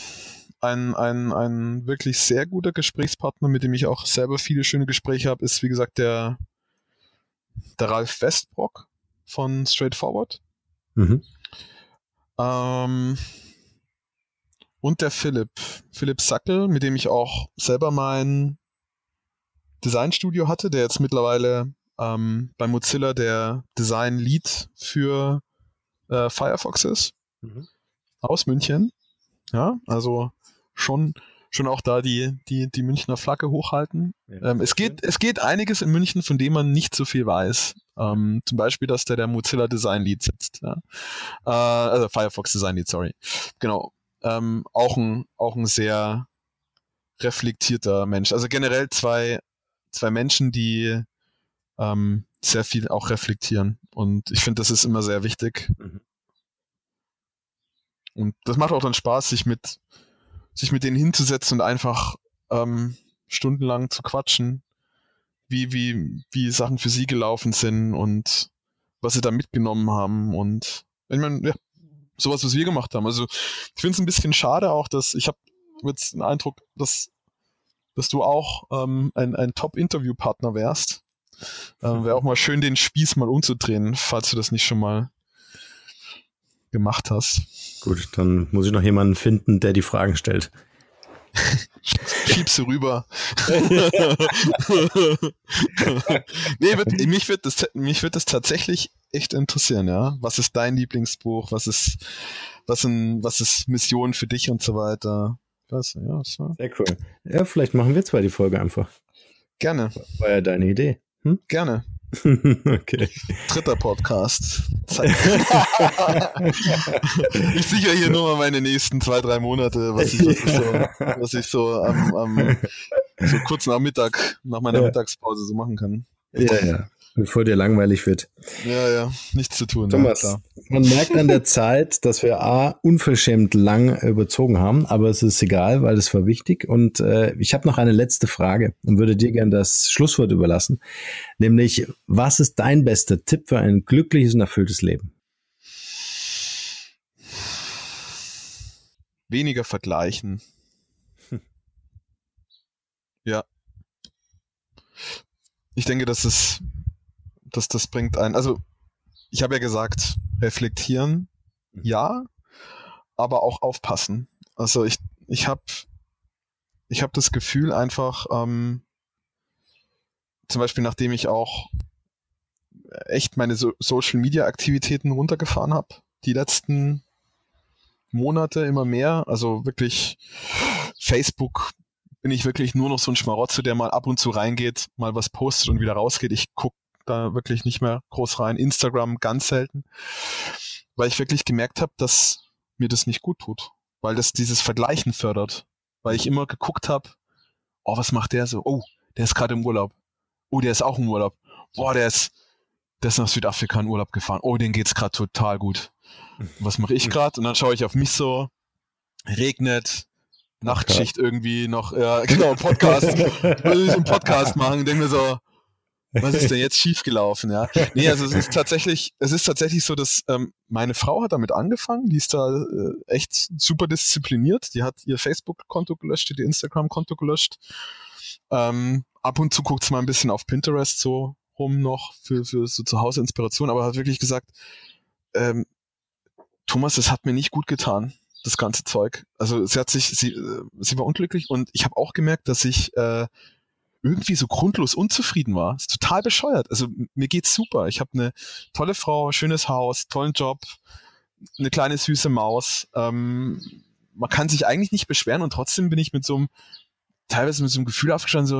Speaker 3: ein, ein, ein wirklich sehr guter Gesprächspartner, mit dem ich auch selber viele schöne Gespräche habe, ist wie gesagt der, der Ralf Westbrock von Straightforward.
Speaker 2: Mhm.
Speaker 3: Ähm, und der Philipp, Philipp Sackel, mit dem ich auch selber mein Designstudio hatte, der jetzt mittlerweile ähm, bei Mozilla der Design Lead für äh, Firefox ist.
Speaker 2: Mhm.
Speaker 3: Aus München. Ja, also schon, schon auch da die, die, die Münchner Flagge hochhalten.
Speaker 2: Ja,
Speaker 3: ähm, es, geht, es geht einiges in München, von dem man nicht so viel weiß. Ähm, zum Beispiel, dass der der Mozilla Design Lead sitzt. Ja? Äh, also Firefox Design Lead, sorry. Genau. Ähm, auch, ein, auch ein sehr reflektierter Mensch. Also generell zwei, zwei Menschen, die ähm, sehr viel auch reflektieren. Und ich finde, das ist immer sehr wichtig.
Speaker 2: Mhm.
Speaker 3: Und das macht auch dann Spaß, sich mit, sich mit denen hinzusetzen und einfach ähm, stundenlang zu quatschen, wie, wie, wie Sachen für sie gelaufen sind und was sie da mitgenommen haben. Und ich meine, ja, sowas, was wir gemacht haben. Also ich finde es ein bisschen schade auch, dass ich habe jetzt den Eindruck, dass, dass du auch ähm, ein, ein Top-Interview-Partner wärst. Ähm, Wäre auch mal schön, den Spieß mal umzudrehen, falls du das nicht schon mal gemacht hast.
Speaker 2: Gut, dann muss ich noch jemanden finden, der die Fragen stellt.
Speaker 3: Schiebst du rüber. nee, wird, mich, wird das, mich wird das tatsächlich echt interessieren, ja. Was ist dein Lieblingsbuch? Was ist, was sind, was ist Mission für dich und so weiter? Was, ja, so.
Speaker 2: Sehr cool. Ja, vielleicht machen wir zwei die Folge einfach.
Speaker 3: Gerne,
Speaker 2: War ja deine Idee. Hm?
Speaker 3: gerne.
Speaker 2: okay.
Speaker 3: Dritter Podcast. Ich sicher hier nur mal meine nächsten zwei, drei Monate, was ich, ich so, was ich so am, am so kurz nach Mittag, nach meiner
Speaker 2: Ja.
Speaker 3: Mittagspause so machen kann.
Speaker 2: Ja, ja. Bevor dir langweilig wird.
Speaker 3: Ja, ja, nichts zu tun.
Speaker 2: Thomas,
Speaker 3: Ja,
Speaker 2: man merkt an der Zeit, dass wir A, unverschämt lang überzogen haben, aber es ist egal, weil es war wichtig. Und äh, ich habe noch eine letzte Frage und würde dir gern das Schlusswort überlassen. Nämlich, was ist dein bester Tipp für ein glückliches und erfülltes Leben?
Speaker 3: Weniger vergleichen. Ja. Ich denke, dass es, dass das bringt ein, also ich habe ja gesagt, reflektieren, ja, aber auch aufpassen. Also ich, ich habe, ich habe das Gefühl einfach, ähm, zum Beispiel nachdem ich auch echt meine so Social Media Aktivitäten runtergefahren habe, die letzten Monate immer mehr, also wirklich Facebook bin ich wirklich nur noch so ein Schmarotzer, der mal ab und zu reingeht, mal was postet und wieder rausgeht. Ich gucke da wirklich nicht mehr groß rein. Instagram ganz selten, weil ich wirklich gemerkt habe, dass mir das nicht gut tut, weil das dieses Vergleichen fördert, weil ich immer geguckt habe, oh, was macht der so? Oh, der ist gerade im Urlaub. Oh, der ist auch im Urlaub. Boah, der ist, der ist nach Südafrika in Urlaub gefahren. Oh, den geht's gerade total gut. Was mache ich gerade? Und dann schaue ich auf mich so, regnet, Nachtschicht irgendwie noch, ja, genau, Podcast. Will ich einen Podcast machen, denke mir so, was ist denn jetzt schiefgelaufen, ja? Nee, also es ist tatsächlich, es ist tatsächlich so, dass ähm, meine Frau hat damit angefangen, die ist da äh, echt super diszipliniert, die hat ihr Facebook-Konto gelöscht, ihr Instagram-Konto gelöscht. Ähm, ab und zu guckt sie mal ein bisschen auf Pinterest so rum noch für, für so zu Hause Inspiration, aber hat wirklich gesagt, ähm, Thomas, das hat mir nicht gut getan, das ganze Zeug. Also sie hat sich, sie, äh, sie war unglücklich und ich habe auch gemerkt, dass ich äh, irgendwie so grundlos unzufrieden war. ist total bescheuert. Also mir geht's super. Ich habe eine tolle Frau, schönes Haus, tollen Job, eine kleine süße Maus. Ähm, man kann sich eigentlich nicht beschweren und trotzdem bin ich mit so einem, teilweise mit so einem Gefühl aufgestanden, so,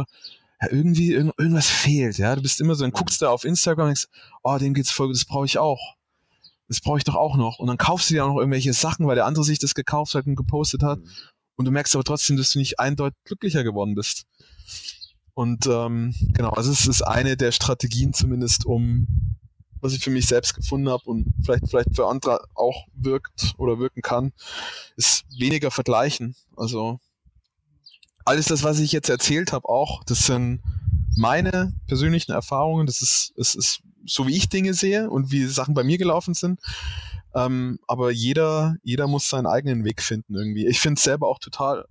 Speaker 3: ja, irgendwie, irgend, irgendwas fehlt, ja. Du bist immer so, dann guckst du auf Instagram und denkst, oh, dem geht's voll gut, das brauche ich auch. Das brauche ich doch auch noch. Und dann kaufst du dir auch noch irgendwelche Sachen, weil der andere sich das gekauft hat und gepostet hat. Und du merkst aber trotzdem, dass du nicht eindeutig glücklicher geworden bist. Und ähm, genau, also es ist eine der Strategien zumindest, um was ich für mich selbst gefunden habe und vielleicht, vielleicht für andere auch wirkt oder wirken kann, ist weniger vergleichen. Also alles das, was ich jetzt erzählt habe, auch, das sind meine persönlichen Erfahrungen, das ist, es ist so wie ich Dinge sehe und wie Sachen bei mir gelaufen sind. Ähm, aber jeder, jeder muss seinen eigenen Weg finden irgendwie. Ich finde es selber auch total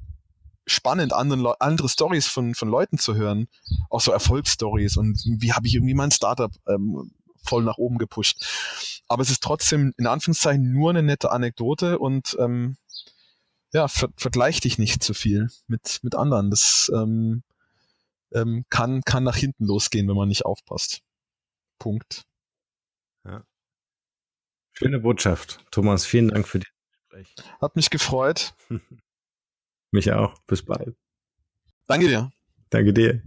Speaker 3: spannend, anderen andere Stories von, von Leuten zu hören. Auch so Erfolgsstories und wie habe ich irgendwie mein Startup ähm, voll nach oben gepusht. Aber es ist trotzdem in Anführungszeichen nur eine nette Anekdote und ähm, ja, ver vergleich dich nicht zu viel mit, mit anderen. Das ähm, ähm, kann, kann nach hinten losgehen, wenn man nicht aufpasst. Punkt.
Speaker 2: Ja. Schöne Botschaft. Thomas, vielen Dank für das
Speaker 3: Gespräch. Hat mich gefreut.
Speaker 2: mich auch. Bis bald.
Speaker 3: Danke dir.
Speaker 2: Danke dir.